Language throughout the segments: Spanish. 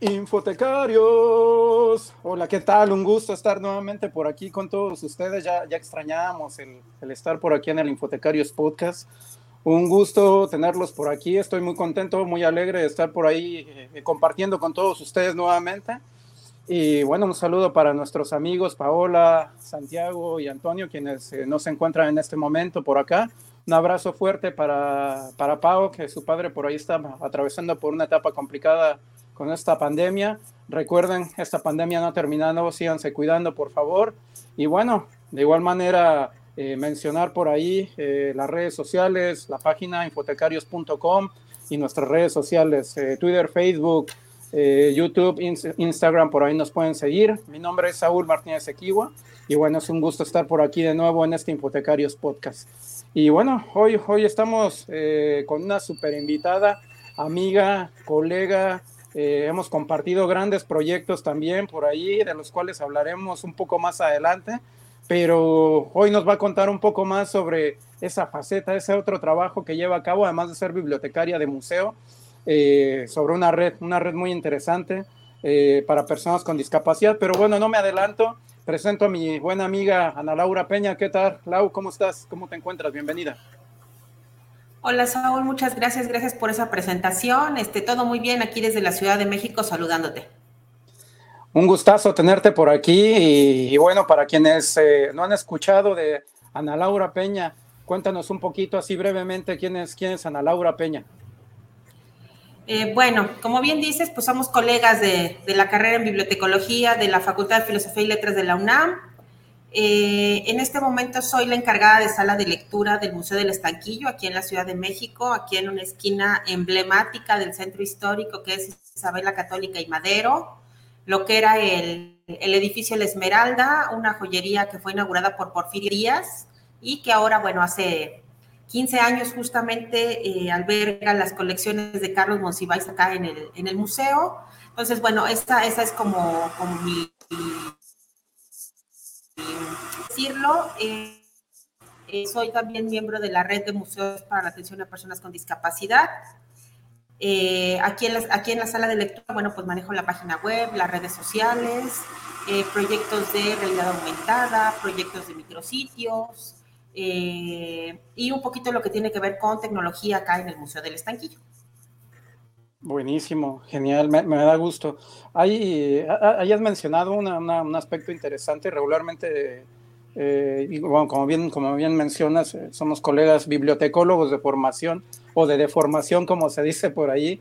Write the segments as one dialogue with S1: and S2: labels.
S1: Infotecarios, hola, ¿qué tal? Un gusto estar nuevamente por aquí con todos ustedes. Ya, ya extrañábamos el, estar por aquí en el Infotecarios Podcast. Un gusto tenerlos por aquí. Estoy muy contento, muy alegre de estar por ahí eh, compartiendo con todos ustedes nuevamente. Y bueno, un saludo para nuestros amigos Paola, Santiago y Antonio, quienes eh, no se encuentran en este momento por acá. Un abrazo fuerte para, para Pau, que su padre por ahí está atravesando por una etapa complicada con esta pandemia. Recuerden, esta pandemia no ha terminado, síganse cuidando, por favor. Y bueno, de igual manera, eh, mencionar por ahí eh, las redes sociales, la página infotecarios.com y nuestras redes sociales, eh, Twitter, Facebook, eh, YouTube, Instagram, por ahí nos pueden seguir. Mi nombre es Saúl Martínez Equiwa y bueno, es un gusto estar por aquí de nuevo en este Infotecarios Podcast. Y bueno, hoy, hoy estamos con una super invitada, amiga, colega, eh, hemos compartido grandes proyectos también por ahí, de los cuales hablaremos un poco más adelante, pero hoy nos va a contar un poco más sobre esa faceta, ese otro trabajo que lleva a cabo, además de ser bibliotecaria de museo, eh, sobre una red, una red muy interesante eh, para personas con discapacidad. Pero bueno, no me adelanto, presento a mi buena amiga Ana Laura Peña. ¿Qué tal? Lau, ¿cómo estás? ¿Cómo te encuentras? Bienvenida.
S2: Hola Saúl, muchas gracias, gracias por esa presentación. Este, todo muy bien aquí desde la Ciudad de México saludándote.
S1: Un gustazo tenerte por aquí y, y bueno, para quienes eh, no han escuchado de Ana Laura Peña, cuéntanos un poquito así brevemente quién es, quién es Ana Laura Peña.
S2: Eh, bueno, como bien dices, pues somos colegas de, la carrera en bibliotecología de la Facultad de Filosofía y Letras de la UNAM. Eh, en este momento soy la encargada de sala de lectura del Museo del Estanquillo, aquí en la Ciudad de México, aquí en una esquina emblemática del centro histórico que es Isabel la Católica y Madero, lo que era el, el edificio La Esmeralda, una joyería que fue inaugurada por Porfirio Díaz y que ahora, bueno, hace 15 años justamente eh, alberga las colecciones de Carlos Monsiváis acá en el, en el museo. Entonces, bueno, esta, esa es como, como mi decirlo, eh, soy también miembro de la red de museos para la atención a personas con discapacidad. Eh, aquí, en la, aquí en la sala de lectura, bueno, pues manejo la página web, las redes sociales, eh, proyectos de realidad aumentada, proyectos de micrositios eh, y un poquito lo que tiene que ver con tecnología acá en el Museo del Estanquillo.
S1: Buenísimo, genial, me, da gusto. Ahí, ahí has mencionado una, un aspecto interesante, regularmente, eh, y, bueno, como, bien, como bien mencionas, eh, somos colegas bibliotecólogos de formación o de deformación, como se dice por ahí,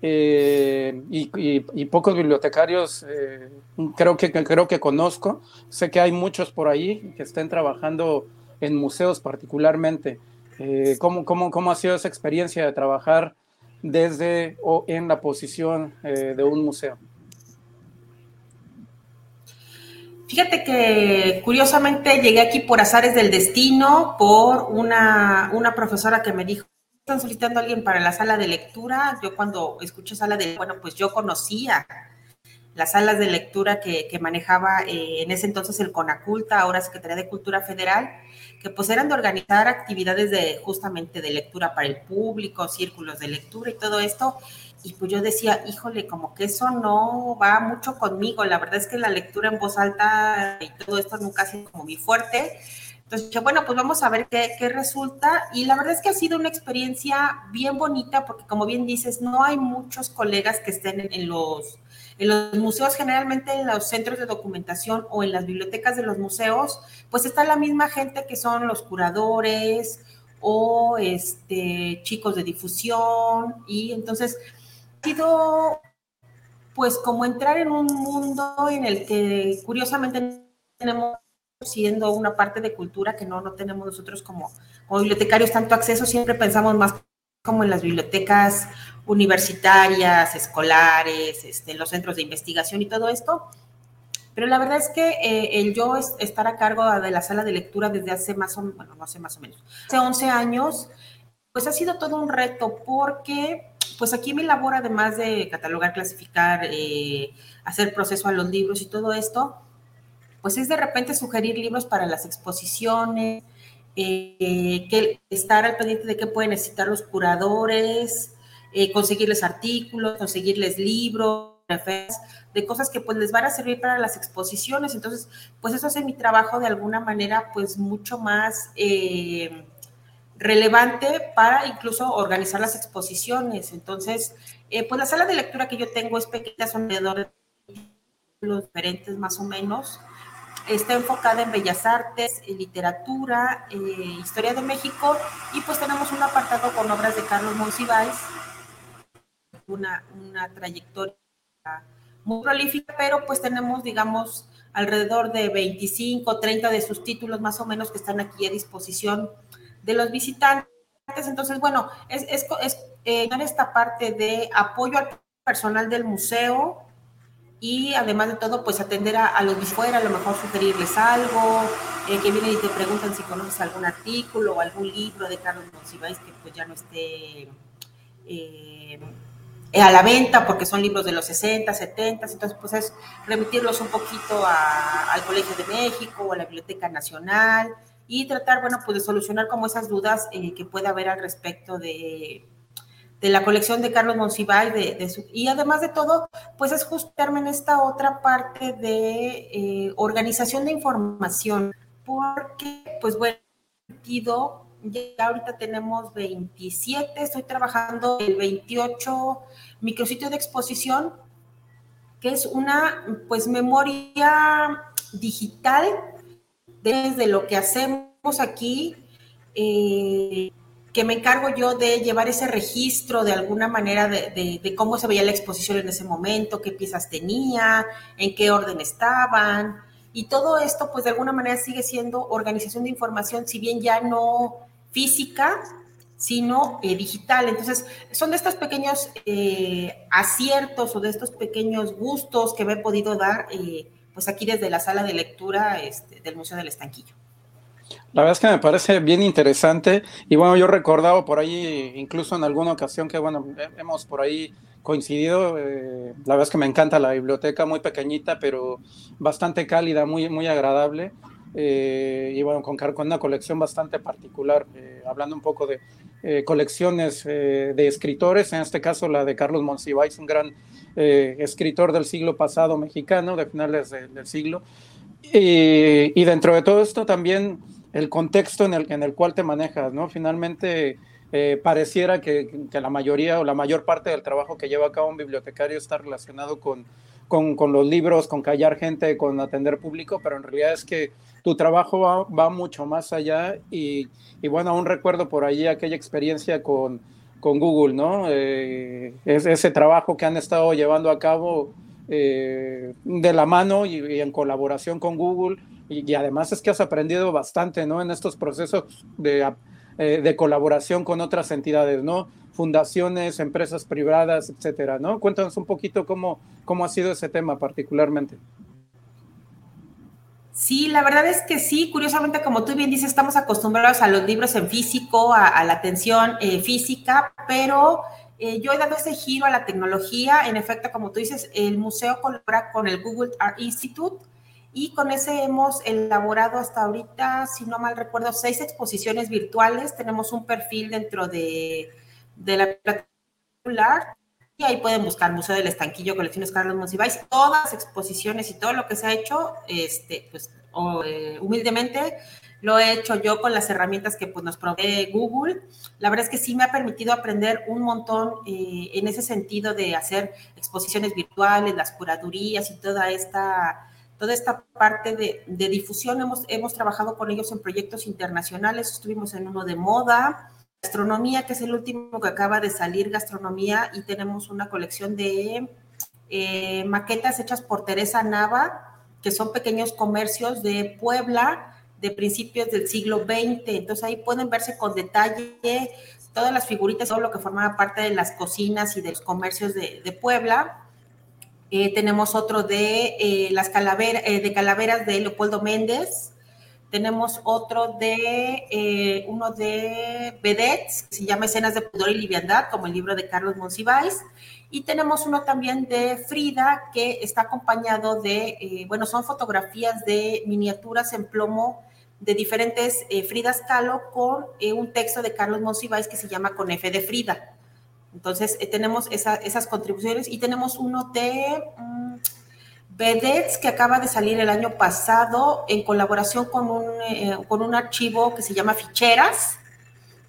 S1: eh, y, pocos bibliotecarios eh, creo, que, creo que conozco, sé que hay muchos por ahí que estén trabajando en museos particularmente. Eh, ¿cómo, cómo, ¿Cómo ha sido esa experiencia de trabajar? desde o en la posición eh, de un museo.
S2: Fíjate que curiosamente llegué aquí por azares del destino, por una, una profesora que me dijo, están solicitando a alguien para la sala de lectura. Yo cuando escuché sala de, bueno, pues yo conocía las salas de lectura que, manejaba eh, en ese entonces el CONACULTA, ahora Secretaría de Cultura Federal, que pues eran de organizar actividades de justamente de lectura para el público, círculos de lectura y todo esto. Y pues yo decía, híjole, como que eso no va mucho conmigo. La verdad es que la lectura en voz alta y todo esto nunca ha sido como muy fuerte. Entonces dije, bueno, pues vamos a ver qué, resulta. Y la verdad es que ha sido una experiencia bien bonita porque como bien dices, no hay muchos colegas que estén en los en los museos, generalmente en los centros de documentación o en las bibliotecas de los museos, pues está la misma gente que son los curadores o este, chicos de difusión. Y entonces ha sido pues como entrar en un mundo en el que curiosamente tenemos siendo una parte de cultura que no, no tenemos nosotros como, como bibliotecarios tanto acceso, siempre pensamos más como en las bibliotecas universitarias, escolares, este, los centros de investigación y todo esto. Pero la verdad es que eh, el yo es, estar a cargo de la sala de lectura desde hace más o menos, bueno, no sé más o menos, hace 11 años, pues ha sido todo un reto porque pues aquí mi labor, además de catalogar, clasificar, eh, hacer proceso a los libros y todo esto, pues es de repente sugerir libros para las exposiciones, eh, que estar al pendiente de qué pueden necesitar los curadores, eh, conseguirles artículos, conseguirles libros, de cosas que pues les van a servir para las exposiciones. Entonces, pues eso hace mi trabajo de alguna manera pues mucho más eh, relevante para incluso organizar las exposiciones. Entonces, pues la sala de lectura que yo tengo es pequeña, son alrededor de los diferentes más o menos está enfocada en bellas artes, en literatura, eh, historia de México, y pues tenemos un apartado con obras de Carlos Monsiváis, una, una trayectoria muy prolífica, pero pues tenemos, digamos, alrededor de 25, 30 de sus títulos más o menos que están aquí a disposición de los visitantes. Entonces, bueno, es, es, es eh, esta parte de apoyo al personal del museo, y además de todo, pues atender a, los de fuera, a lo mejor sugerirles algo, eh, que vienen y te preguntan si conoces algún artículo o algún libro de Carlos Monsiváis que pues ya no esté eh, a la venta porque son libros de los 60, 70, entonces pues es remitirlos un poquito al Colegio de México o a la Biblioteca Nacional y tratar, bueno, pues de solucionar como esas dudas eh, que pueda haber al respecto de de la colección de Carlos Monsiváis, de, y además de todo, pues es justarme en esta otra parte de eh, organización de información, porque, pues bueno, ya ahorita tenemos 27, estoy trabajando el 28 micrositio de exposición, que es una, pues, memoria digital desde lo que hacemos aquí, eh, que me encargo yo de llevar ese registro de alguna manera de, cómo se veía la exposición en ese momento, qué piezas tenía, en qué orden estaban. Y todo esto, pues de alguna manera sigue siendo organización de información, si bien ya no física, sino eh, digital. Entonces, son de estos pequeños eh, aciertos o de estos pequeños gustos que me he podido dar, eh, pues aquí desde la sala de lectura este, del Museo del Estanquillo.
S1: La verdad es que me parece bien interesante y bueno, yo recordaba por ahí, incluso en alguna ocasión que bueno, hemos por ahí coincidido, eh, la verdad es que me encanta la biblioteca, muy pequeñita, pero bastante cálida, muy, muy agradable. Eh, y bueno, con, con, una colección bastante particular, eh, hablando un poco de colecciones de escritores, en este caso la de Carlos Monsiváis, un gran escritor del siglo pasado mexicano, de finales del siglo. Y, y, dentro de todo esto también el contexto en el, en el cual te manejas, ¿no? Finalmente, eh, pareciera que, la mayoría o la mayor parte del trabajo que lleva a cabo un bibliotecario está relacionado con, con, los libros, con callar gente, con atender público, pero en realidad es que tu trabajo va, va mucho más allá y, y, bueno, aún recuerdo por allí aquella experiencia con, con Google, ¿no? Eh, es, ese trabajo que han estado llevando a cabo eh, de la mano y en colaboración con Google y, además es que has aprendido bastante, ¿no? En estos procesos de, eh, de colaboración con otras entidades, ¿no? Fundaciones, empresas privadas, etcétera, ¿no? Cuéntanos un poquito cómo, cómo ha sido ese tema particularmente.
S2: Sí, la verdad es que sí, curiosamente, como tú bien dices, estamos acostumbrados a los libros en físico, a, la atención eh, física, pero eh, yo he dado ese giro a la tecnología. En efecto, como tú dices, el museo colabora con el Google Art Institute y con ese hemos elaborado hasta ahorita, si no mal recuerdo, seis exposiciones virtuales. Tenemos un perfil dentro de, de la plataforma y ahí pueden buscar Museo del Estanquillo, Colecciones Carlos Monsiváis, todas las exposiciones y todo lo que se ha hecho, este, pues eh, humildemente lo he hecho yo con las herramientas que pues, nos provee Google. La verdad es que sí me ha permitido aprender un montón eh, en ese sentido de hacer exposiciones virtuales, las curadurías y toda esta toda esta parte de, difusión. Hemos, hemos trabajado con ellos en proyectos internacionales, estuvimos en uno de moda, gastronomía, que es el último que acaba de salir, gastronomía, y tenemos una colección de eh, maquetas hechas por Teresa Nava, que son pequeños comercios de Puebla de principios del siglo XX. Entonces ahí pueden verse con detalle todas las figuritas, todo lo que formaba parte de las cocinas y de los comercios de, de Puebla eh, tenemos otro de eh, las calaveras, eh, de calaveras de Leopoldo Méndez. tenemos otro de, eh, uno de vedettes, que se llama Escenas de Pudor y Liviandad, como el libro de Carlos Monsiváis. Y tenemos uno también de Frida, que está acompañado de, eh, bueno, son fotografías de miniaturas en plomo de diferentes eh, Fridas Kahlo con un texto de Carlos Monsiváis que se llama Con F de Frida. Entonces, tenemos esas contribuciones y tenemos uno de... Vedettes, que acaba de salir el año pasado en colaboración con un, eh, con un archivo que se llama Ficheras,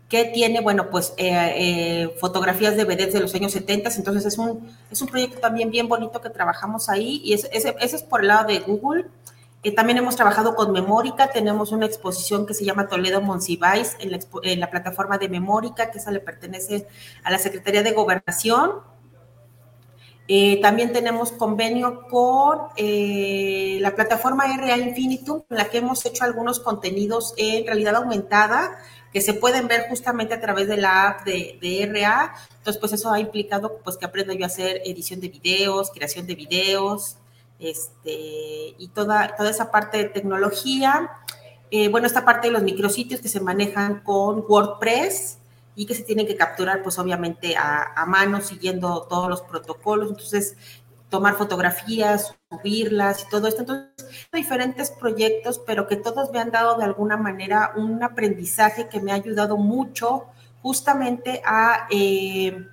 S2: que tiene, bueno, pues eh, eh, fotografías de vedettes de los años 70, entonces es un, es un proyecto también bien bonito que trabajamos ahí y ese, ese, es por el lado de Google. También hemos trabajado con Memórica, tenemos una exposición que se llama Toledo Monsiváis en la, en la plataforma de Memórica, que esa le pertenece a la Secretaría de Gobernación eh, también tenemos convenio con eh, la plataforma RA Infinitum, en la que hemos hecho algunos contenidos en realidad aumentada, que se pueden ver justamente a través de la app de, RA. Entonces, pues eso ha implicado pues, que aprenda yo a hacer edición de videos, creación de videos, este, y toda, toda esa parte de tecnología. Eh, bueno, esta parte de los micrositios que se manejan con WordPress, y que se tienen que capturar, pues obviamente a, mano, siguiendo todos los protocolos. Entonces, tomar fotografías, subirlas y todo esto. Entonces, diferentes proyectos, pero que todos me han dado de alguna manera un aprendizaje que me ha ayudado mucho justamente a eh,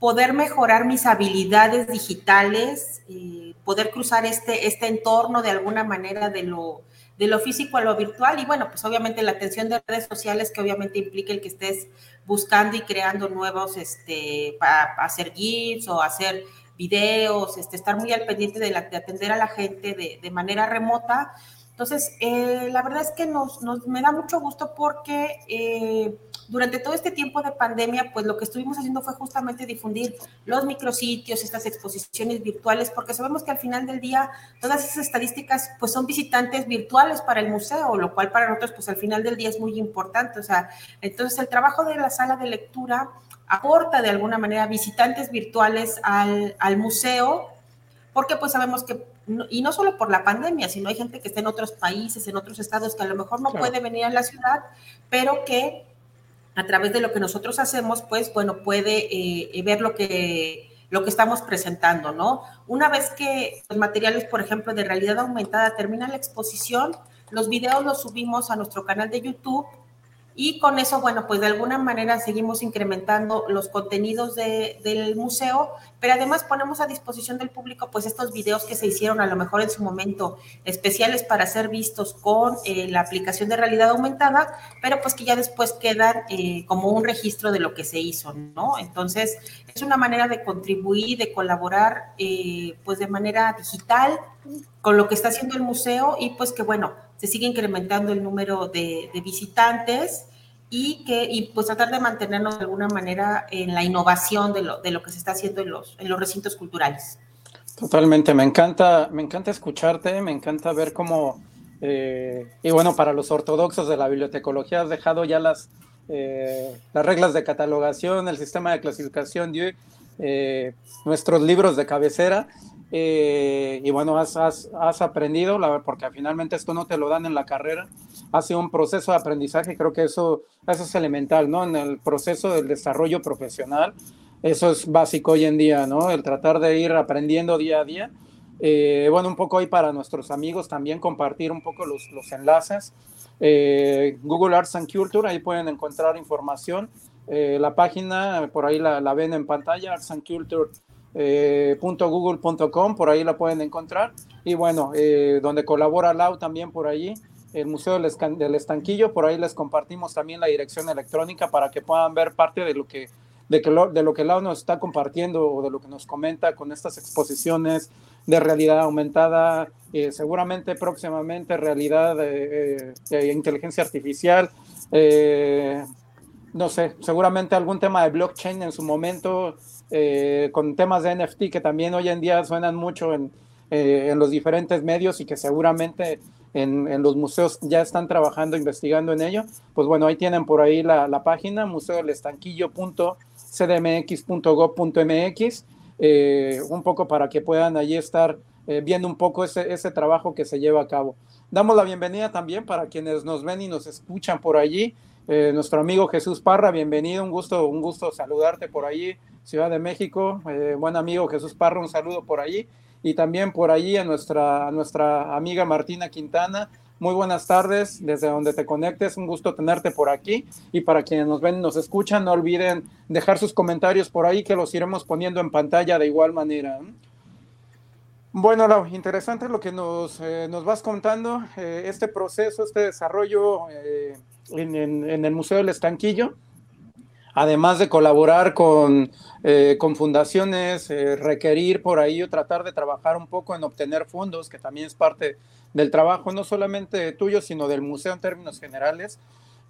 S2: poder mejorar mis habilidades digitales, eh, poder cruzar este, este entorno de alguna manera de lo, de lo físico a lo virtual y bueno, pues obviamente la atención de redes sociales que obviamente implica el que estés buscando y creando nuevos, este, para hacer GIFs o hacer videos, este, estar muy al pendiente de, atender a la gente de, de manera remota. Entonces, eh, la verdad es que nos, nos, me da mucho gusto porque eh, durante todo este tiempo de pandemia, pues lo que estuvimos haciendo fue justamente difundir los micrositios, estas exposiciones virtuales, porque sabemos que al final del día todas esas estadísticas pues son visitantes virtuales para el museo, lo cual para nosotros pues al final del día es muy importante. O sea, entonces el trabajo de la sala de lectura aporta de alguna manera visitantes virtuales al, al museo, porque pues sabemos que, y no solo por la pandemia, sino hay gente que está en otros países, en otros estados, que a lo mejor no puede venir a la ciudad, pero que a través de lo que nosotros hacemos, pues, bueno, puede eh, ver lo que, lo que estamos presentando, ¿no? Una vez que los materiales, por ejemplo, de realidad aumentada terminan la exposición, los videos los subimos a nuestro canal de YouTube y con eso, bueno, pues de alguna manera seguimos incrementando los contenidos del museo, pero además ponemos a disposición del público pues estos videos que se hicieron a lo mejor en su momento especiales para ser vistos con eh, la aplicación de realidad aumentada, pero pues que ya después quedan eh, como un registro de lo que se hizo, ¿no? Entonces, es una manera de contribuir, de colaborar eh, pues de manera digital con lo que está haciendo el museo y pues que bueno, se sigue incrementando el número de, visitantes y que y pues tratar de mantenernos de alguna manera en la innovación de lo, de lo que se está haciendo en los, en los recintos culturales.
S1: Totalmente, me encanta, me encanta escucharte, me encanta ver cómo, eh, y bueno, para los ortodoxos de la bibliotecología has dejado ya las, eh, las reglas de catalogación, el sistema de clasificación, eh, nuestros libros de cabecera, eh, y bueno, has, has, has, aprendido, porque finalmente esto no te lo dan en la carrera, ha sido un proceso de aprendizaje, creo que eso, eso es elemental, ¿no? En el proceso del desarrollo profesional, eso es básico hoy en día, ¿no? El tratar de ir aprendiendo día a día. Eh, bueno, un poco hoy para nuestros amigos también compartir un poco los, los enlaces. Eh, Google Arts and Culture, ahí pueden encontrar información. la página, por ahí la, la ven en pantalla, Arts and Culture eh, .google.com, por ahí la pueden encontrar. Y bueno, eh, donde colabora Lau también por allí, el Museo del, Estanquillo, por ahí les compartimos también la dirección electrónica para que puedan ver parte de lo que de, lo, de lo que Lau nos está compartiendo o de lo que nos comenta con estas exposiciones de realidad aumentada, eh, seguramente próximamente realidad de, inteligencia artificial, no sé, seguramente algún tema de blockchain en su momento, eh, con temas de NFT que también hoy en día suenan mucho en, eh, los diferentes medios y que seguramente en, los museos ya están trabajando, investigando en ello. Pues bueno, ahí tienen por ahí la, la página, museoelestanquillo.cdmx.gov.mx, eh, un poco para que puedan allí estar viendo un poco ese, ese trabajo que se lleva a cabo. Damos la bienvenida también para quienes nos ven y nos escuchan por allí. nuestro amigo Jesús Parra, bienvenido, un gusto, un gusto saludarte por allí, Ciudad de México. buen amigo Jesús Parra, un saludo por allí. Y también por allí a nuestra, nuestra amiga Martina Quintana, muy buenas tardes desde donde te conectes. Un gusto tenerte por aquí. Y para quienes nos ven y nos escuchan, no olviden dejar sus comentarios por ahí que los iremos poniendo en pantalla de igual manera. Bueno, interesante lo que nos, eh, nos vas contando, eh, este proceso, este desarrollo eh, en, en, el Museo del Estanquillo, además de colaborar con, con fundaciones, requerir por ahí o tratar de trabajar un poco en obtener fondos, que también es parte del trabajo, no solamente tuyo, sino del museo en términos generales,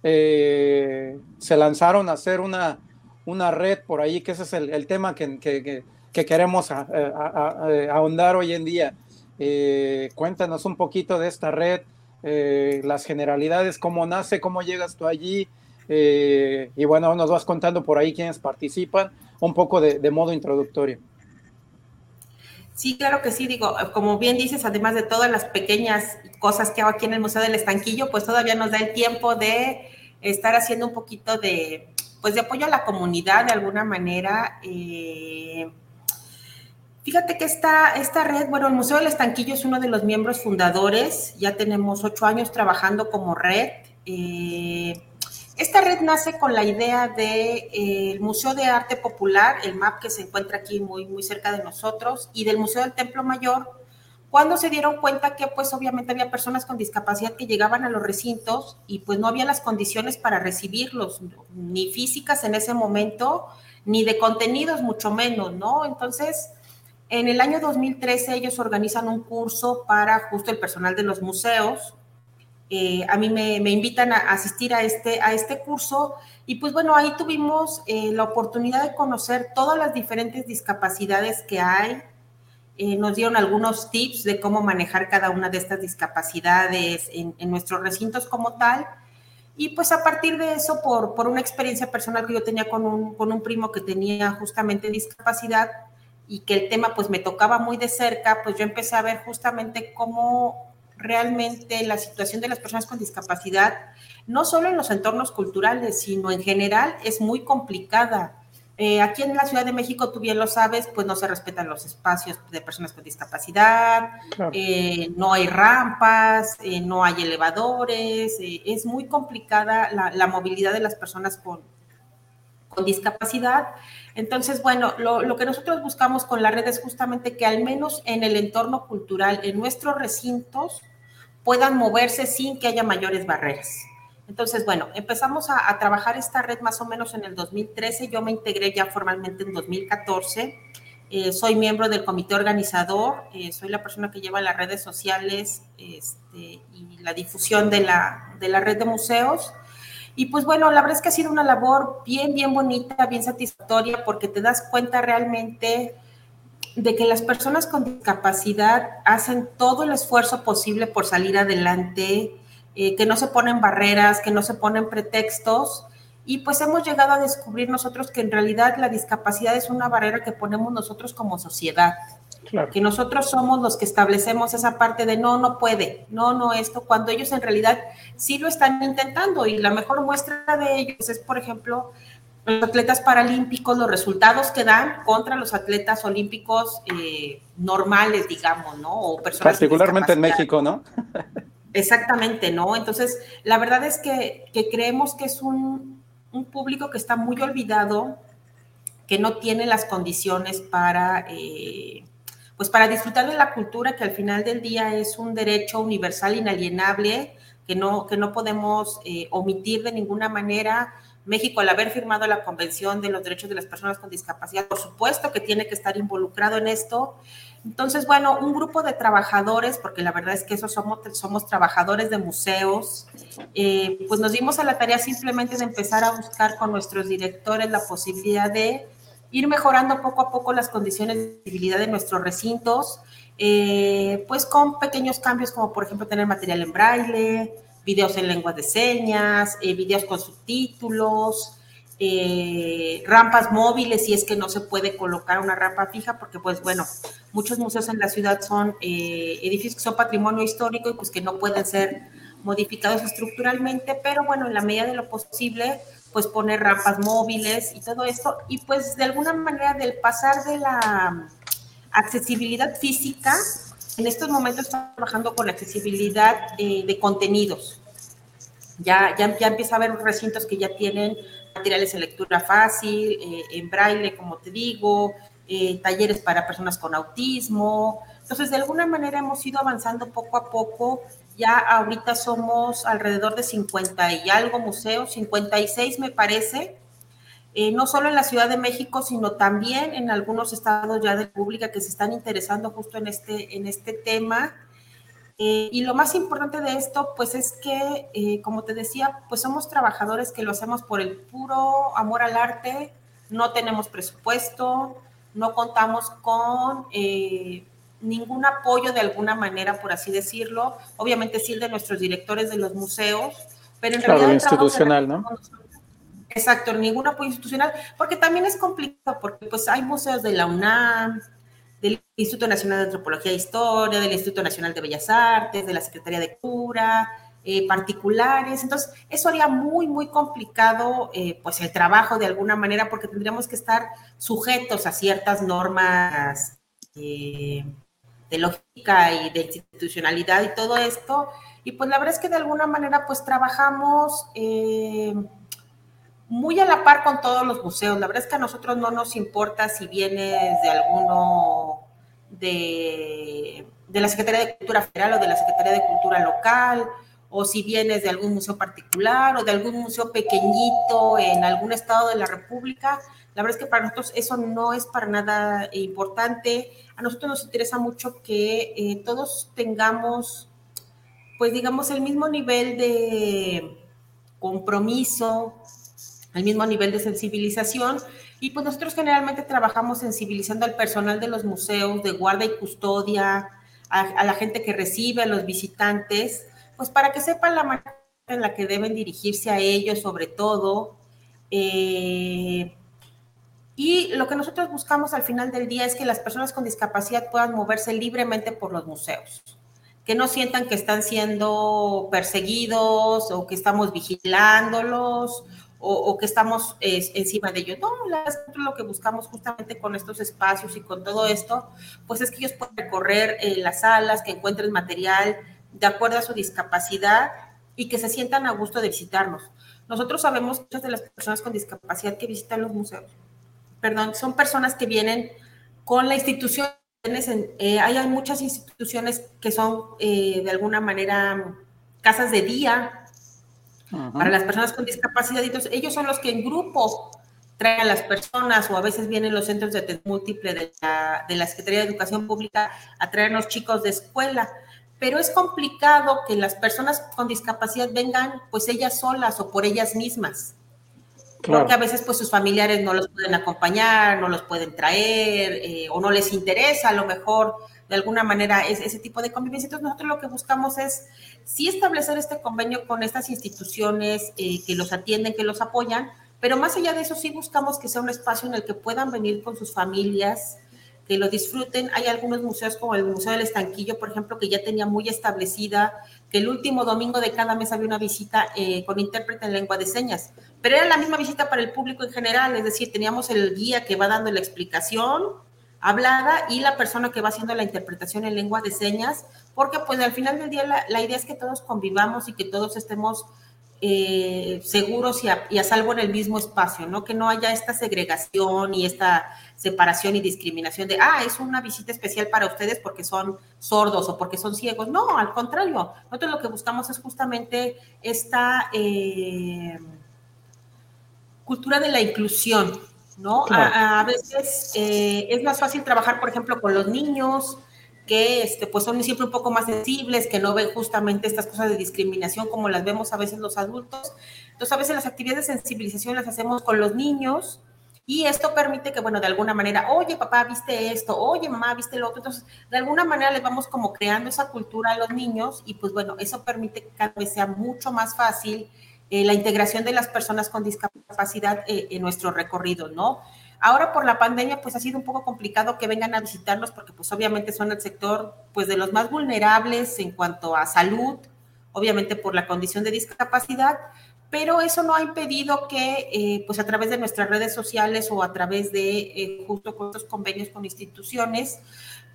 S1: eh, se lanzaron a hacer una, una red por ahí, que ese es el, tema que, que, que queremos ahondar hoy en día. Eh, cuéntanos un poquito de esta red, eh, las generalidades, cómo nace, cómo llegas tú allí, y bueno, nos vas contando por ahí quiénes participan, un poco de, de modo introductorio.
S2: Sí, claro que sí, digo, como bien dices, además de todas las pequeñas cosas que hago aquí en el Museo del Estanquillo, pues todavía nos da el tiempo de estar haciendo un poquito de, pues de apoyo a la comunidad de alguna manera. Eh, fíjate que esta, esta red, bueno, el Museo del Estanquillo es uno de los miembros fundadores, ya tenemos ocho años trabajando como red. Eh, esta red nace con la idea del de, eh, Museo de Arte Popular, el MAP que se encuentra aquí muy, muy cerca de nosotros, y del Museo del Templo Mayor, cuando se dieron cuenta que pues obviamente había personas con discapacidad que llegaban a los recintos y pues no había las condiciones para recibirlos, ni físicas en ese momento, ni de contenidos, mucho menos, ¿no? Entonces, en el año 2013 ellos organizan un curso para justo el personal de los museos, eh, a mí me, invitan a asistir a este, a este curso y pues bueno, ahí tuvimos eh, la oportunidad de conocer todas las diferentes discapacidades que hay. Eh, nos dieron algunos tips de cómo manejar cada una de estas discapacidades en, nuestros recintos como tal. Y pues a partir de eso, por, por una experiencia personal que yo tenía con un, con un primo que tenía justamente discapacidad y que el tema pues me tocaba muy de cerca, pues yo empecé a ver justamente cómo realmente la situación de las personas con discapacidad, no solo en los entornos culturales, sino en general, es muy complicada. Eh, aquí en la Ciudad de México, tú bien lo sabes, pues no se respetan los espacios de personas con discapacidad, eh, no hay rampas, eh, no hay elevadores, es muy complicada la, movilidad de las personas con, con discapacidad. Entonces, bueno, lo, que nosotros buscamos con la red es justamente que al menos en el entorno cultural, en nuestros recintos, puedan moverse sin que haya mayores barreras. Entonces, bueno, empezamos a, trabajar esta red más o menos en el 2013. Yo me integré ya formalmente en 2014. Eh, soy miembro del comité organizador, eh, soy la persona que lleva las redes sociales este, y la difusión de la, de la red de museos. Y pues bueno, la verdad es que ha sido una labor bien, bien bonita, bien satisfactoria, porque te das cuenta realmente de que las personas con discapacidad hacen todo el esfuerzo posible por salir adelante, eh, que no se ponen barreras, que no se ponen pretextos. Y pues hemos llegado a descubrir nosotros que en realidad la discapacidad es una barrera que ponemos nosotros como sociedad. Que nosotros somos los que establecemos esa parte de no, no puede, no, no esto, cuando ellos en realidad sí lo están intentando. Y la mejor muestra de ellos es, por ejemplo, los atletas paralímpicos, los resultados que dan contra los atletas olímpicos eh, normales, digamos, ¿no? O
S1: personas Particularmente en México, ¿no?
S2: Exactamente, ¿no? Entonces, la verdad es que, creemos que es un, público que está muy olvidado, que no tiene las condiciones para, eh, pues para disfrutar de la cultura, que al final del día es un derecho universal inalienable, que no, que no podemos eh, omitir de ninguna manera México, al haber firmado la Convención de los Derechos de las Personas con Discapacidad, por supuesto que tiene que estar involucrado en esto. Entonces, bueno, un grupo de trabajadores, porque la verdad es que esos somos, somos trabajadores de museos, eh, pues nos dimos a la tarea simplemente de empezar a buscar con nuestros directores la posibilidad de ir mejorando poco a poco las condiciones de visibilidad de nuestros recintos, eh, pues con pequeños cambios como por ejemplo tener material en braille, videos en lengua de señas, eh, videos con subtítulos, eh, rampas móviles si es que no se puede colocar una rampa fija, porque pues bueno, muchos museos en la ciudad son eh, edificios que son patrimonio histórico y pues que no pueden ser modificados estructuralmente, pero bueno, en la medida de lo posible, pues poner rampas móviles y todo esto, y pues de alguna manera del pasar de la accesibilidad física, en estos momentos estamos trabajando con accesibilidad eh, de contenidos. Ya, ya, ya empieza a haber recintos que ya tienen materiales en lectura fácil, eh, en braille, como te digo, eh, talleres para personas con autismo. Entonces, de alguna manera hemos ido avanzando poco a poco. Ya ahorita somos alrededor de 50 y algo museos, 56 me parece, eh, no solo en la Ciudad de México, sino también en algunos estados ya de República que se están interesando justo en este, en este tema. Eh, y lo más importante de esto, pues es que, eh, como te decía, pues somos trabajadores que lo hacemos por el puro amor al arte, no tenemos presupuesto, no contamos con ningún apoyo de alguna manera, por así decirlo. Obviamente sí de nuestros directores de los museos, pero en
S1: claro, realidad... institucional, ¿no?
S2: Exacto, ningún apoyo institucional, porque también es complicado, porque pues hay museos de la UNAM, del Instituto Nacional de Antropología e Historia, del Instituto Nacional de Bellas Artes, de la Secretaría de Cultura, eh, particulares. Entonces, eso haría muy, muy complicado eh, pues el trabajo de alguna manera porque tendríamos que estar sujetos a ciertas normas eh, de lógica y de institucionalidad y todo esto. Y pues la verdad es que de alguna manera pues trabajamos muy a la par con todos los museos. La verdad es que a nosotros no nos importa si vienes de alguno de, de, la Secretaría de Cultura Federal o de la Secretaría de Cultura Local, o si vienes de algún museo particular o de algún museo pequeñito en algún estado de la República. La verdad es que para nosotros eso no es para nada importante. A nosotros nos interesa mucho que eh, todos tengamos, pues digamos, el mismo nivel de compromiso, al mismo nivel de sensibilización. Y pues nosotros generalmente trabajamos sensibilizando al personal de los museos, de guarda y custodia, a, la gente que recibe, a los visitantes, pues para que sepan la manera en la que deben dirigirse a ellos, sobre todo. Eh, y lo que nosotros buscamos al final del día es que las personas con discapacidad puedan moverse libremente por los museos, que no sientan que están siendo perseguidos o que estamos vigilándolos o, que estamos encima de ellos. No, lo que buscamos justamente con estos espacios y con todo esto, pues es que ellos puedan recorrer eh, las salas, que encuentren material de acuerdo a su discapacidad y que se sientan a gusto de visitarnos. Nosotros sabemos muchas de las personas con discapacidad que visitan los museos, perdón, son personas que vienen con la institución. Eh, hay, muchas instituciones que son eh, de alguna manera casas de día para las personas con discapacidad. Entonces, ellos son los que en grupo traen a las personas o a veces vienen los centros de atención múltiple de la, de la Secretaría de Educación Pública a traernos chicos de escuela. Pero es complicado que las personas con discapacidad vengan pues ellas solas o por ellas mismas. Porque a veces pues sus familiares no los pueden acompañar, no los pueden traer eh, o no les interesa a lo mejor de alguna manera es, ese tipo de convivencia. Entonces nosotros lo que buscamos es sí establecer este convenio con estas instituciones eh, que los atienden, que los apoyan, pero más allá de eso sí buscamos que sea un espacio en el que puedan venir con sus familias, que lo disfruten. Hay algunos museos como el Museo del Estanquillo, por ejemplo, que ya tenía muy establecida que el último domingo de cada mes había una visita eh, con intérprete en lengua de señas, pero era la misma visita para el público en general, es decir, teníamos el guía que va dando la explicación, hablada y la persona que va haciendo la interpretación en lengua de señas, porque pues al final del día la, idea es que todos convivamos y que todos estemos eh, seguros y a, salvo en el mismo espacio, ¿no? Que no haya esta segregación y esta separación y discriminación de, ah, es una visita especial para ustedes porque son sordos o porque son ciegos. No, al contrario, nosotros lo que buscamos es justamente esta eh, cultura de la inclusión, ¿no? A, veces eh, es más fácil trabajar, por ejemplo, con los niños, que este, pues son siempre un poco más sensibles, que no ven justamente estas cosas de discriminación como las vemos a veces los adultos. Entonces, a veces las actividades de sensibilización las hacemos con los niños y esto permite que, bueno, de alguna manera, oye, papá, viste esto, oye, mamá, viste lo otro. Entonces, de alguna manera les vamos como creando esa cultura a los niños y pues bueno, eso permite que cada vez sea mucho más fácil eh, la integración de las personas con discapacidad eh, en nuestro recorrido, ¿no? Ahora por la pandemia, pues ha sido un poco complicado que vengan a visitarnos porque pues obviamente son el sector pues de los más vulnerables en cuanto a salud, obviamente por la condición de discapacidad, pero eso no ha impedido que eh, pues a través de nuestras redes sociales o a través de eh, justo con estos convenios con instituciones,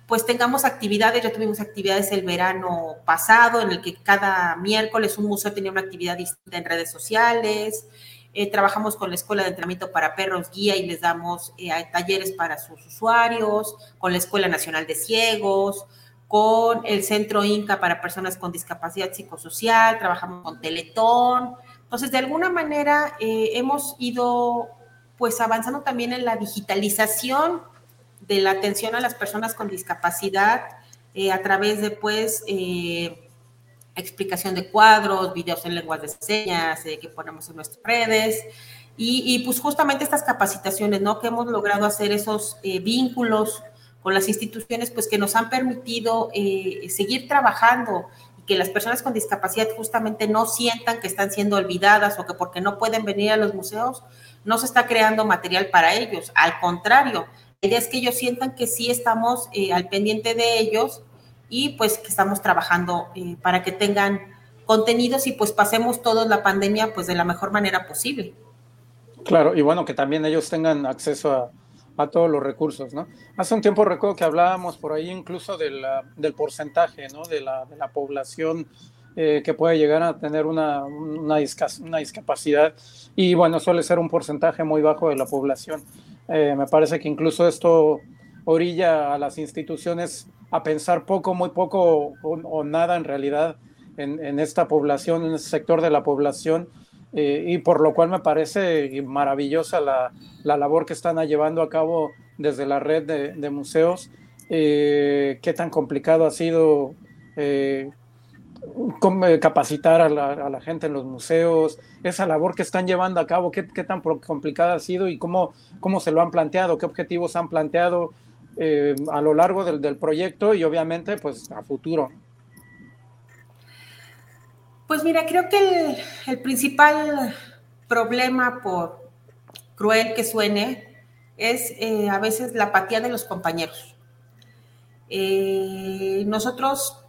S2: pues tengamos actividades, ya tuvimos actividades el verano pasado en el que cada miércoles un museo tenía una actividad distinta en redes sociales, eh, trabajamos con la Escuela de Entrenamiento para Perros Guía y les damos eh, talleres para sus usuarios, con la Escuela Nacional de Ciegos, con el Centro Inca para Personas con Discapacidad Psicosocial, trabajamos con Teletón. Entonces, de alguna manera eh, hemos ido pues avanzando también en la digitalización de la atención a las personas con discapacidad a través de pues explicación de cuadros, videos en lenguas de señas eh, que ponemos en nuestras redes. Y, pues justamente estas capacitaciones, ¿no? Que hemos logrado hacer esos eh, vínculos con las instituciones, pues que nos han permitido eh, seguir trabajando y que las personas con discapacidad justamente no sientan que están siendo olvidadas o que porque no pueden venir a los museos, no se está creando material para ellos. Al contrario, la idea es que ellos sientan que sí estamos al pendiente de ellos y pues que estamos trabajando eh, para que tengan contenidos y pues pasemos toda la pandemia pues de la mejor manera posible.
S1: Claro, y bueno, que también ellos tengan acceso a, a todos los recursos, ¿no? Hace un tiempo recuerdo que hablábamos por ahí incluso de del porcentaje, ¿no? De la, de la población eh, que puede llegar a tener una, una, una, discapacidad y bueno, suele ser un porcentaje muy bajo de la población. Eh, me parece que incluso esto orilla a las instituciones a pensar poco, muy poco o, nada en realidad en, esta población, en este sector de la población, eh, y por lo cual me parece maravillosa la, labor que están llevando a cabo desde la red de, museos. Eh, qué tan complicado ha sido eh, capacitar a la, gente en los museos, esa labor que están llevando a cabo, qué, qué tan complicada ha sido y cómo, cómo se lo han planteado, qué objetivos han planteado eh, a lo largo del, proyecto y obviamente pues a futuro.
S2: Pues mira, creo que el, principal problema, por cruel que suene, es eh, a veces la apatía de los compañeros. Eh, nosotros,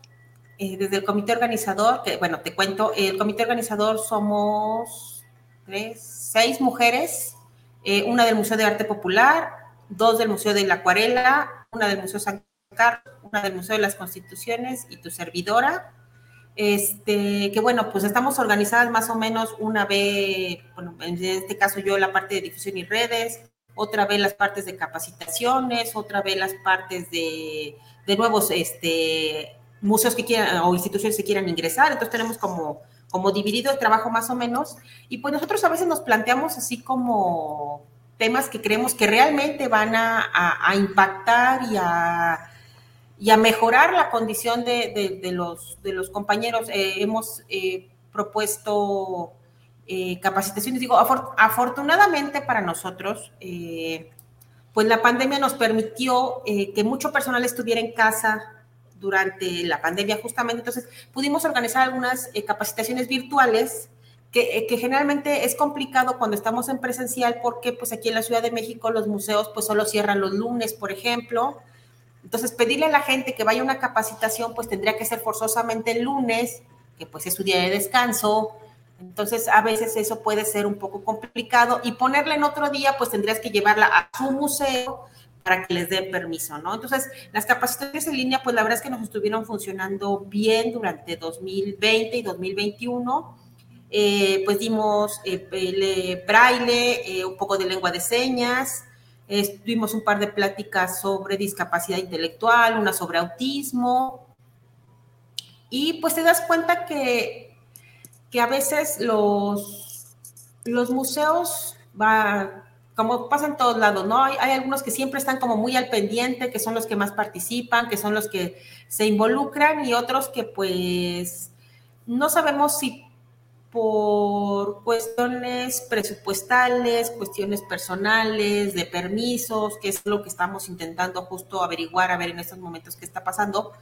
S2: desde el comité organizador, que, bueno, te cuento, el comité organizador somos tres, seis mujeres, una del Museo de Arte Popular, dos del Museo de la Acuarela, una del Museo San Carlos, una del Museo de las Constituciones y tu servidora. Este, que bueno, pues estamos organizadas más o menos una vez, bueno, en este caso yo la parte de difusión y redes, otra vez las partes de capacitaciones, otra vez las partes de, de nuevos este, museos que quieran o instituciones que quieran ingresar. Entonces tenemos como, como dividido el trabajo más o menos. Y pues nosotros a veces nos planteamos así como temas que creemos que realmente van a, impactar y a, y a, mejorar la condición de, los, de los compañeros. Eh, hemos eh, propuesto eh, capacitaciones, digo, afortunadamente para nosotros, pues la pandemia nos permitió que mucho personal estuviera en casa durante la pandemia justamente, entonces pudimos organizar algunas capacitaciones virtuales eh, que, generalmente es complicado cuando estamos en presencial porque pues aquí en la Ciudad de México los museos pues solo cierran los lunes, por ejemplo. Entonces pedirle a la gente que vaya a una capacitación pues tendría que ser forzosamente el lunes, que pues es su día de descanso. Entonces a veces eso puede ser un poco complicado y ponerla en otro día pues tendrías que llevarla a su museo para que les den permiso, ¿no? Entonces, las capacitaciones en línea, pues la verdad es que nos estuvieron funcionando bien durante 2020 y 2021 eh, pues dimos eh, braille, eh, un poco de lengua de señas, tuvimos un par de pláticas sobre discapacidad intelectual, una sobre autismo, y pues te das cuenta que, que a veces los, los museos va, como pasa en todos lados, ¿no? Hay, hay, algunos que siempre están como muy al pendiente, que son los que más participan, que son los que se involucran, y otros que pues no sabemos si por cuestiones presupuestales, cuestiones personales, de permisos, que es lo que estamos intentando justo averiguar, a ver en estos momentos qué está pasando,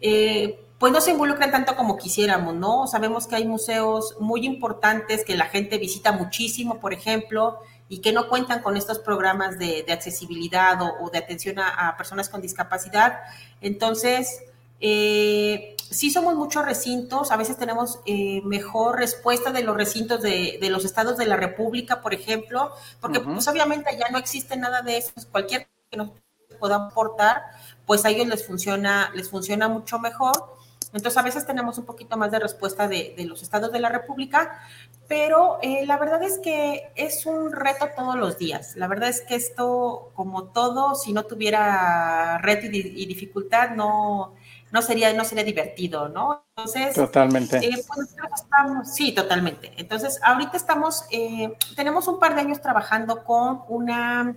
S2: eh, pues no se involucran tanto como quisiéramos, ¿no? Sabemos que hay museos muy importantes que la gente visita muchísimo, por ejemplo, y que no cuentan con estos programas de, accesibilidad o, de atención a, personas con discapacidad. Entonces, eh, sí somos muchos recintos, a veces tenemos eh, mejor respuesta de los recintos de, los estados de la República, por ejemplo, porque pues obviamente ya no existe nada de eso, cualquier que nos pueda aportar, pues a ellos les funciona, les funciona mucho mejor. Entonces, a veces tenemos un poquito más de respuesta de, los estados de la República, pero eh, la verdad es que es un reto todos los días. La verdad es que esto, como todo, si no tuviera reto y, dificultad, no, no, sería, no sería divertido, ¿no?
S1: Entonces, totalmente.
S2: Eh, pues, estamos, sí, totalmente. Entonces, ahorita estamos, eh, tenemos un par de años trabajando con una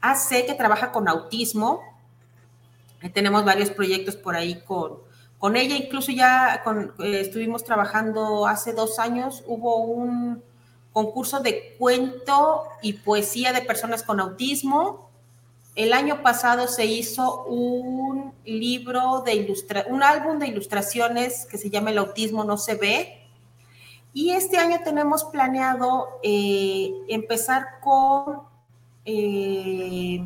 S2: AC que trabaja con autismo. tenemos varios proyectos por ahí con con ella incluso ya eh, estuvimos trabajando hace dos años, hubo un concurso de cuento y poesía de personas con autismo. El año pasado se hizo un libro de ilustra un álbum de ilustraciones que se llama El autismo no se ve. Y este año tenemos planeado eh, empezar con eh,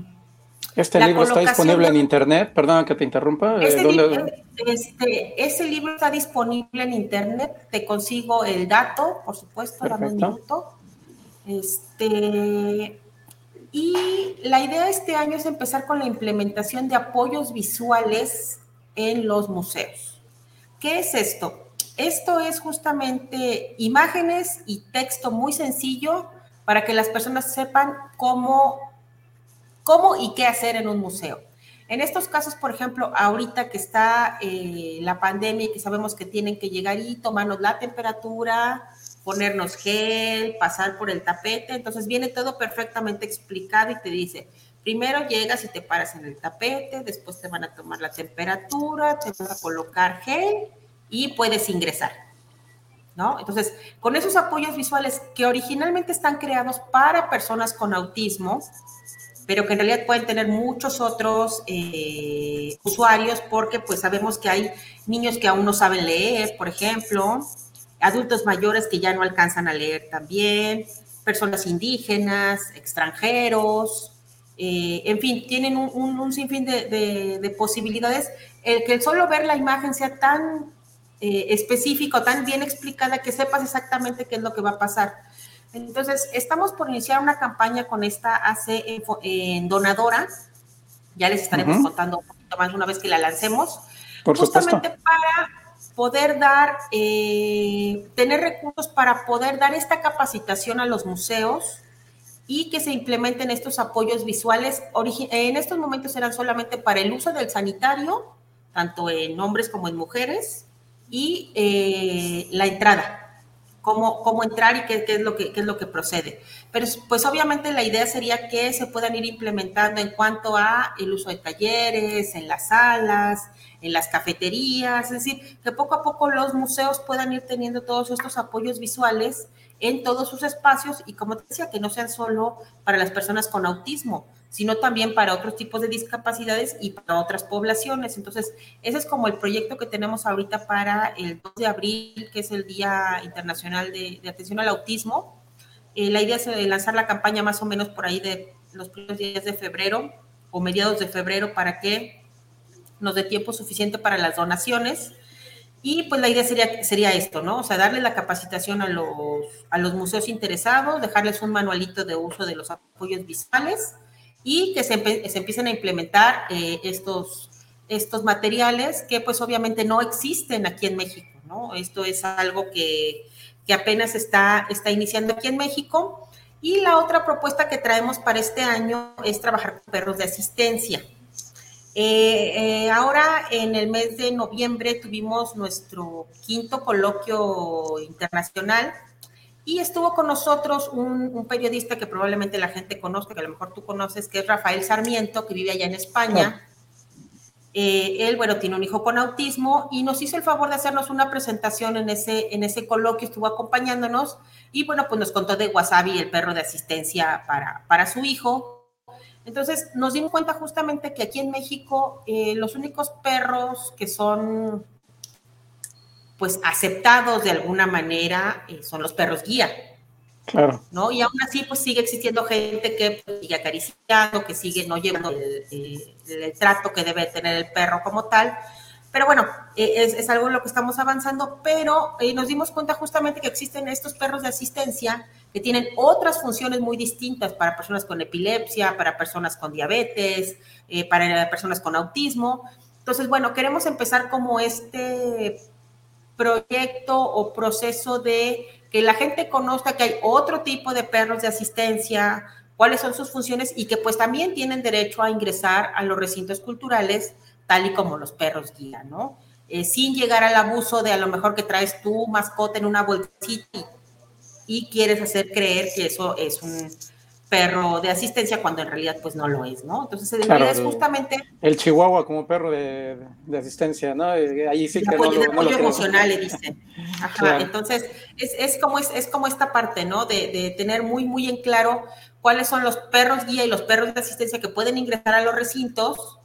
S1: este libro está disponible en internet, perdón que te interrumpa.
S2: Este, libro, este, ese libro está disponible en internet, te consigo el dato, por supuesto, dame un minuto. Este, y la idea este año es empezar con la implementación de apoyos visuales en los museos. ¿Qué es esto? Esto es justamente imágenes y texto muy sencillo para que las personas sepan cómo cómo y qué hacer en un museo. En estos casos, por ejemplo, ahorita que está eh, la pandemia y que sabemos que tienen que llegar y tomarnos la temperatura, ponernos gel, pasar por el tapete, entonces viene todo perfectamente explicado y te dice, primero llegas y te paras en el tapete, después te van a tomar la temperatura, te van a colocar gel y puedes ingresar. ¿No? Entonces, con esos apoyos visuales que originalmente están creados para personas con autismo, pero que en realidad pueden tener muchos otros eh, usuarios porque pues sabemos que hay niños que aún no saben leer, por ejemplo, adultos mayores que ya no alcanzan a leer también, personas indígenas, extranjeros, eh, en fin, tienen un, sinfín de, posibilidades. El que solo ver la imagen sea tan eh, específico, tan bien explicada, que sepas exactamente qué es lo que va a pasar. Entonces, estamos por iniciar una campaña con esta AC en donadora. Ya les estaremos contando un poquito más una vez que la lancemos. justamente para poder dar, eh, tener recursos para poder dar esta capacitación a los museos y que se implementen estos apoyos visuales. En estos momentos eran solamente para el uso del sanitario, tanto en hombres como en mujeres, y eh, la entrada cómo, entrar y qué, es lo que, es lo que procede. Pero pues obviamente la idea sería que se puedan ir implementando en cuanto a el uso de talleres, en las salas, en las cafeterías, es decir, que poco a poco los museos puedan ir teniendo todos estos apoyos visuales en todos sus espacios y como te decía, que no sean solo para las personas con autismo, sino también para otros tipos de discapacidades y para otras poblaciones. Entonces, ese es como el proyecto que tenemos ahorita para el 2 de abril, que es el Día Internacional de, Atención al Autismo. Eh, la idea es eh, lanzar la campaña más o menos por ahí de los primeros días de febrero o mediados de febrero para que nos dé tiempo suficiente para las donaciones. Y pues la idea sería, sería esto, ¿no? O sea, darle la capacitación a los, a los museos interesados, dejarles un manualito de uso de los apoyos visuales y que se, empiecen a implementar eh, estos, estos materiales que pues obviamente no existen aquí en México, ¿no? Esto es algo que, que apenas está, está iniciando aquí en México. Y la otra propuesta que traemos para este año es trabajar con perros de asistencia. Eh, eh, ahora, en el mes de noviembre, tuvimos nuestro quinto coloquio internacional y estuvo con nosotros un, periodista que probablemente la gente conozca, que a lo mejor tú conoces, que es Rafael Sarmiento, que vive allá en España. Eh, él, bueno, tiene un hijo con autismo y nos hizo el favor de hacernos una presentación en ese, en ese coloquio, estuvo acompañándonos y bueno, pues nos contó de Wasabi, el perro de asistencia para, para su hijo. Entonces nos dimos cuenta justamente que aquí en México eh, los únicos perros que son pues aceptados de alguna manera eh, son los perros guía.
S1: Claro.
S2: ¿No? Y aún así, pues sigue existiendo gente que pues, sigue acariciando, que sigue no llevando el, trato que debe tener el perro como tal. Pero bueno, eh, es, algo en lo que estamos avanzando, pero eh, nos dimos cuenta justamente que existen estos perros de asistencia que tienen otras funciones muy distintas para personas con epilepsia, para personas con diabetes, para personas con autismo. Entonces, bueno, queremos empezar como este proyecto o proceso de que la gente conozca que hay otro tipo de perros de asistencia, cuáles son sus funciones y que pues también tienen derecho a ingresar a los recintos culturales, tal y como los perros guía, ¿no? Eh, sin llegar al abuso de a lo mejor que traes tu mascota en una bolsita y quieres hacer creer que eso es un perro de asistencia cuando en realidad pues no lo es, ¿no? Entonces es justamente...
S1: El chihuahua como perro de, asistencia, ¿no? Eh, ahí sí que
S2: apoyo, no, apoyo emocional, le dicen. Ajá, entonces es, es, como, es, es, como esta parte, ¿no? De, de, tener muy, muy en claro cuáles son los perros guía y los perros de asistencia que pueden ingresar a los recintos,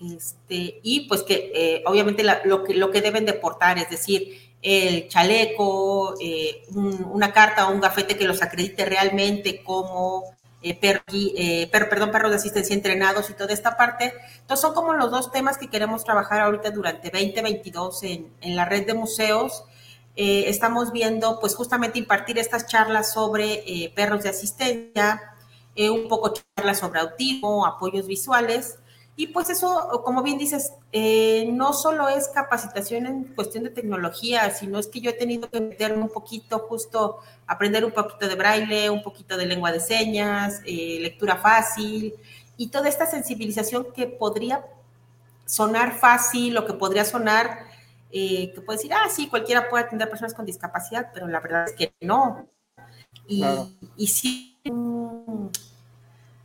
S2: este, y pues que eh, obviamente lo, que, lo que deben de portar, es decir, el chaleco, eh, una carta o un gafete que los acredite realmente como eh, eh, perdón, perros de asistencia entrenados y toda esta parte. Entonces son como los dos temas que queremos trabajar ahorita durante 2022 en, en la red de museos. estamos viendo pues justamente impartir estas charlas sobre perros de asistencia, un poco charlas sobre autismo, apoyos visuales y pues eso, como bien dices, eh, no solo es capacitación en cuestión de tecnología, sino es que yo he tenido que meterme un poquito, justo aprender un poquito de braille, un poquito de lengua de señas, eh, lectura fácil y toda esta sensibilización que podría sonar fácil o que podría sonar, eh, que puede decir, ah, sí, cualquiera puede atender personas con discapacidad, pero la verdad es que no. Y, y sí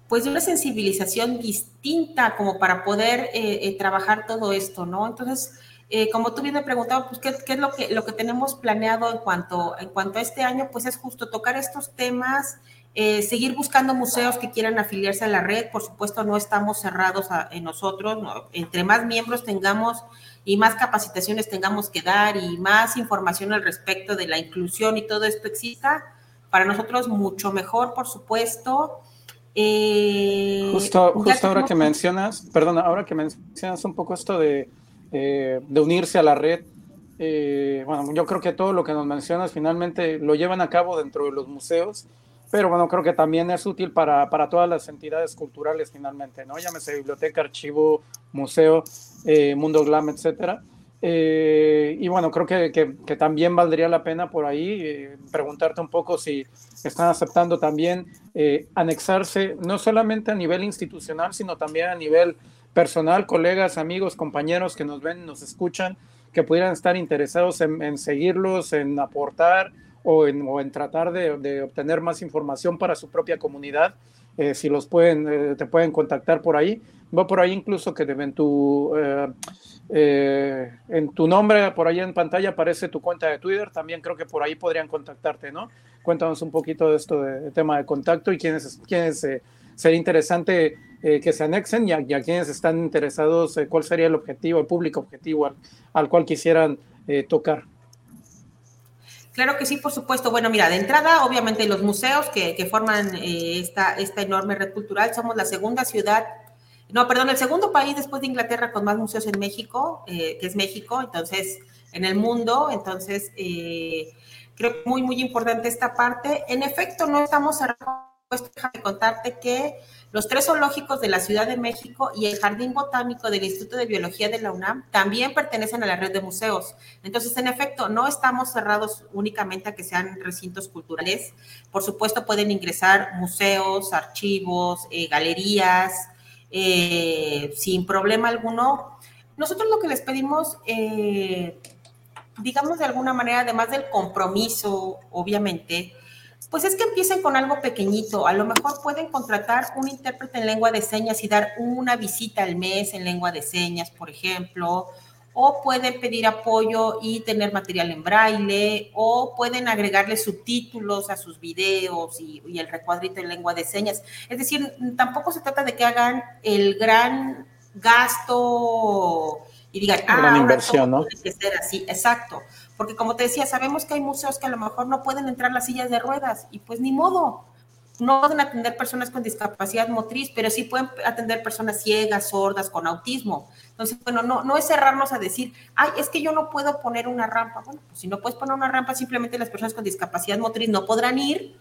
S2: pues una sensibilización distinta como para poder eh, eh, trabajar todo esto, ¿no? Entonces, eh, como tú bien me preguntabas, pues, ¿qué, es lo que, lo que tenemos planeado en cuanto, en cuanto a este año? Pues es justo tocar estos temas, seguir buscando museos que quieran afiliarse a la red. Por supuesto, no estamos cerrados en nosotros. Entre más miembros tengamos y más capacitaciones tengamos que dar y más información al respecto de la inclusión y todo esto exista, para nosotros mucho mejor, por supuesto.
S1: Eh, justo justo ahora que mencionas, perdona, ahora que mencionas un poco esto de, eh, de unirse a la red, eh, bueno, yo creo que todo lo que nos mencionas finalmente lo llevan a cabo dentro de los museos, pero bueno, creo que también es útil para, para todas las entidades culturales finalmente, ¿no? Llámese biblioteca, archivo, museo, Mundo Glam, etcétera. Eh, y bueno, creo que, que, también valdría la pena por ahí eh, preguntarte un poco si están aceptando también eh, anexarse, no solamente a nivel institucional, sino también a nivel personal, colegas, amigos, compañeros que nos ven, nos escuchan, que pudieran estar interesados en, seguirlos, en aportar o en, o en tratar de, de, obtener más información para su propia comunidad. si los pueden, te pueden contactar por ahí. Va por ahí incluso que deben tu eh, en tu nombre, por ahí en pantalla aparece tu cuenta de Twitter, también creo que por ahí podrían contactarte, ¿no? Cuéntanos un poquito de esto de, tema de contacto y quiénes, quiénes eh, sería interesante eh, que se anexen y a, quienes están interesados, cuál sería el objetivo, el público objetivo al, cual quisieran tocar.
S2: Claro que sí, por supuesto. Bueno, mira, de entrada, obviamente los museos que, que forman esta, esta enorme red cultural, somos la segunda ciudad no, perdón, el segundo país después de Inglaterra con más museos en México, eh, que es México, entonces, en el mundo, entonces, eh, creo que muy, muy importante esta parte. En efecto, no estamos cerrados, déjame contarte que los tres zoológicos de la Ciudad de México y el Jardín Botánico del Instituto de Biología de la UNAM también pertenecen a la red de museos. Entonces, en efecto, no estamos cerrados únicamente a que sean recintos culturales. Por supuesto, pueden ingresar museos, archivos, eh, galerías, eh, sin problema alguno. Nosotros lo que les pedimos, eh, digamos de alguna manera, además del compromiso, obviamente, pues es que empiecen con algo pequeñito. A lo mejor pueden contratar un intérprete en lengua de señas y dar una visita al mes en lengua de señas, por ejemplo, o pueden pedir apoyo y tener material en braille, o pueden agregarle subtítulos a sus videos y, el recuadrito en lengua de señas. Es decir, tampoco se trata de que hagan el gran gasto y digan, ah,
S1: inversión, ¿no?
S2: Tiene que ser así, exacto. Porque como te decía, sabemos que hay museos que a lo mejor no pueden entrar las sillas de ruedas y pues ni modo no pueden atender personas con discapacidad motriz, pero sí pueden atender personas ciegas, sordas, con autismo. Entonces, bueno, no, no es cerrarnos a decir, ay, es que yo no puedo poner una rampa. Bueno, pues si no puedes poner una rampa, simplemente las personas con discapacidad motriz no podrán ir,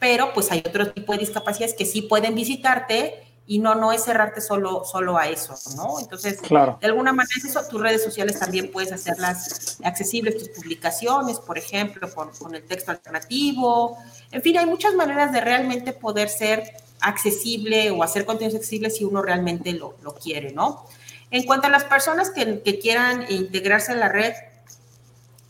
S2: pero pues hay otro tipo de discapacidades que sí pueden visitarte y no, no es cerrarte solo, solo a eso, ¿no? Entonces, claro. de alguna manera eso, tus redes sociales también puedes hacerlas accesibles, tus publicaciones, por ejemplo, con, con el texto alternativo. En fin, hay muchas maneras de realmente poder ser accesible o hacer contenidos accesibles si uno realmente lo, lo quiere, ¿no? En cuanto a las personas que, quieran integrarse en la red,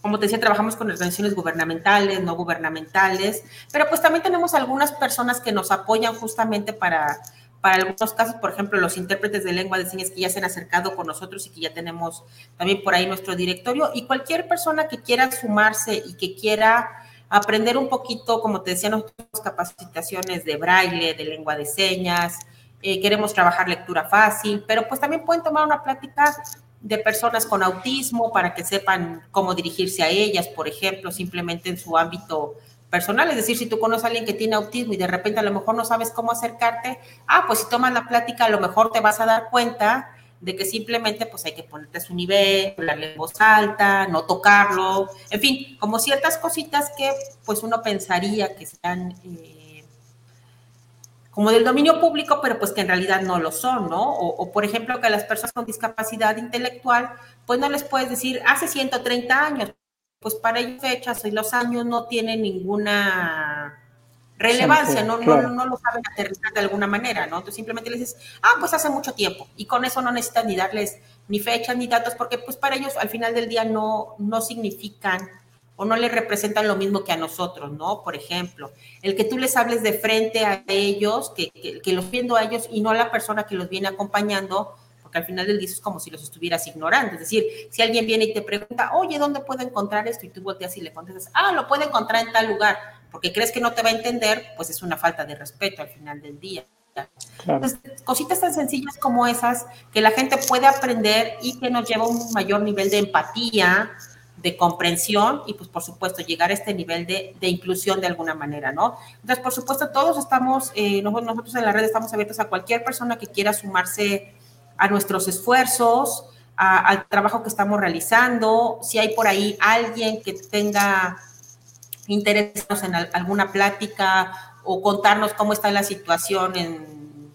S2: como te decía, trabajamos con organizaciones gubernamentales, no gubernamentales, pero pues también tenemos algunas personas que nos apoyan justamente para para algunos casos, por ejemplo, los intérpretes de lengua de señas que ya se han acercado con nosotros y que ya tenemos también por ahí nuestro directorio, y cualquier persona que quiera sumarse y que quiera aprender un poquito, como te decía, nuestras capacitaciones de braille, de lengua de señas, eh, queremos trabajar lectura fácil, pero pues también pueden tomar una plática de personas con autismo para que sepan cómo dirigirse a ellas, por ejemplo, simplemente en su ámbito personal, es decir, si tú conoces a alguien que tiene autismo y de repente a lo mejor no sabes cómo acercarte, ah, pues si tomas la plática a lo mejor te vas a dar cuenta de que simplemente pues hay que ponerte a su nivel, hablarle en voz alta, no tocarlo, en fin, como ciertas cositas que pues uno pensaría que están eh, como del dominio público, pero pues que en realidad no lo son, ¿no? O, o, por ejemplo que a las personas con discapacidad intelectual, pues no les puedes decir hace 130 años, pues para ellos fechas y los años no tienen ninguna relevancia, no, no, no, lo saben aterrizar de alguna manera, ¿no? Entonces simplemente les dices, ah, pues hace mucho tiempo, y con eso no necesitan ni darles ni fechas ni datos, porque pues para ellos al final del día no, no significan o no les representan lo mismo que a nosotros, ¿no? Por ejemplo, el que tú les hables de frente a ellos, que, que, que los viendo a ellos y no a la persona que los viene acompañando, porque al final del día es como si los estuvieras ignorando. Es decir, si alguien viene y te pregunta, oye, ¿dónde puedo encontrar esto? Y tú volteas y le contestas, ah, lo puede encontrar en tal lugar, porque crees que no te va a entender, pues es una falta de respeto al final del día. Entonces, cositas tan sencillas como esas que la gente puede aprender y que nos lleva a un mayor nivel de empatía, de comprensión y pues por supuesto llegar a este nivel de, de inclusión de alguna manera, ¿no? Entonces, por supuesto, todos estamos, eh, nosotros en la red estamos abiertos a cualquier persona que quiera sumarse a nuestros esfuerzos, al trabajo que estamos realizando, si hay por ahí alguien que tenga interés en alguna plática o contarnos cómo está la situación en,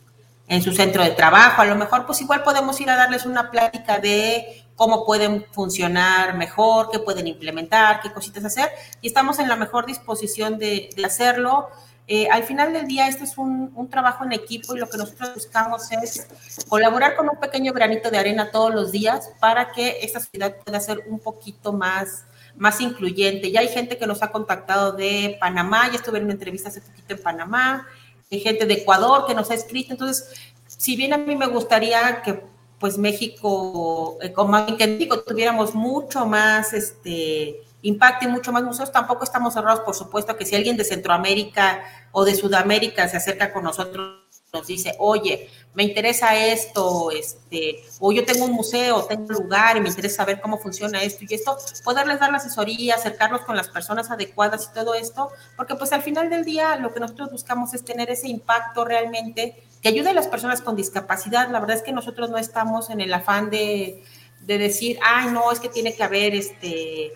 S2: en su centro de trabajo, a lo mejor pues igual podemos ir a darles una plática de cómo pueden funcionar mejor, qué pueden implementar, qué cositas hacer, y estamos en la mejor disposición de, de hacerlo. Eh, al final del día, este es un, un, trabajo en equipo y lo que nosotros buscamos es colaborar con un pequeño granito de arena todos los días para que esta sociedad pueda ser un poquito más, más incluyente. Ya hay gente que nos ha contactado de Panamá, ya estuve en una entrevista hace poquito en Panamá, hay gente de Ecuador que nos ha escrito. Entonces, si bien a mí me gustaría que pues México, eh, como que México tuviéramos mucho más este impacte mucho más museos. Tampoco estamos cerrados, por supuesto, que si alguien de Centroamérica o de Sudamérica se acerca con nosotros, nos dice, oye, me interesa esto, este, o yo tengo un museo, tengo un lugar y me interesa saber cómo funciona esto y esto, poderles dar la asesoría, acercarnos con las personas adecuadas y todo esto, porque pues al final del día lo que nosotros buscamos es tener ese impacto realmente que ayude a las personas con discapacidad. La verdad es que nosotros no estamos en el afán de, de decir, ay, no, es que tiene que haber este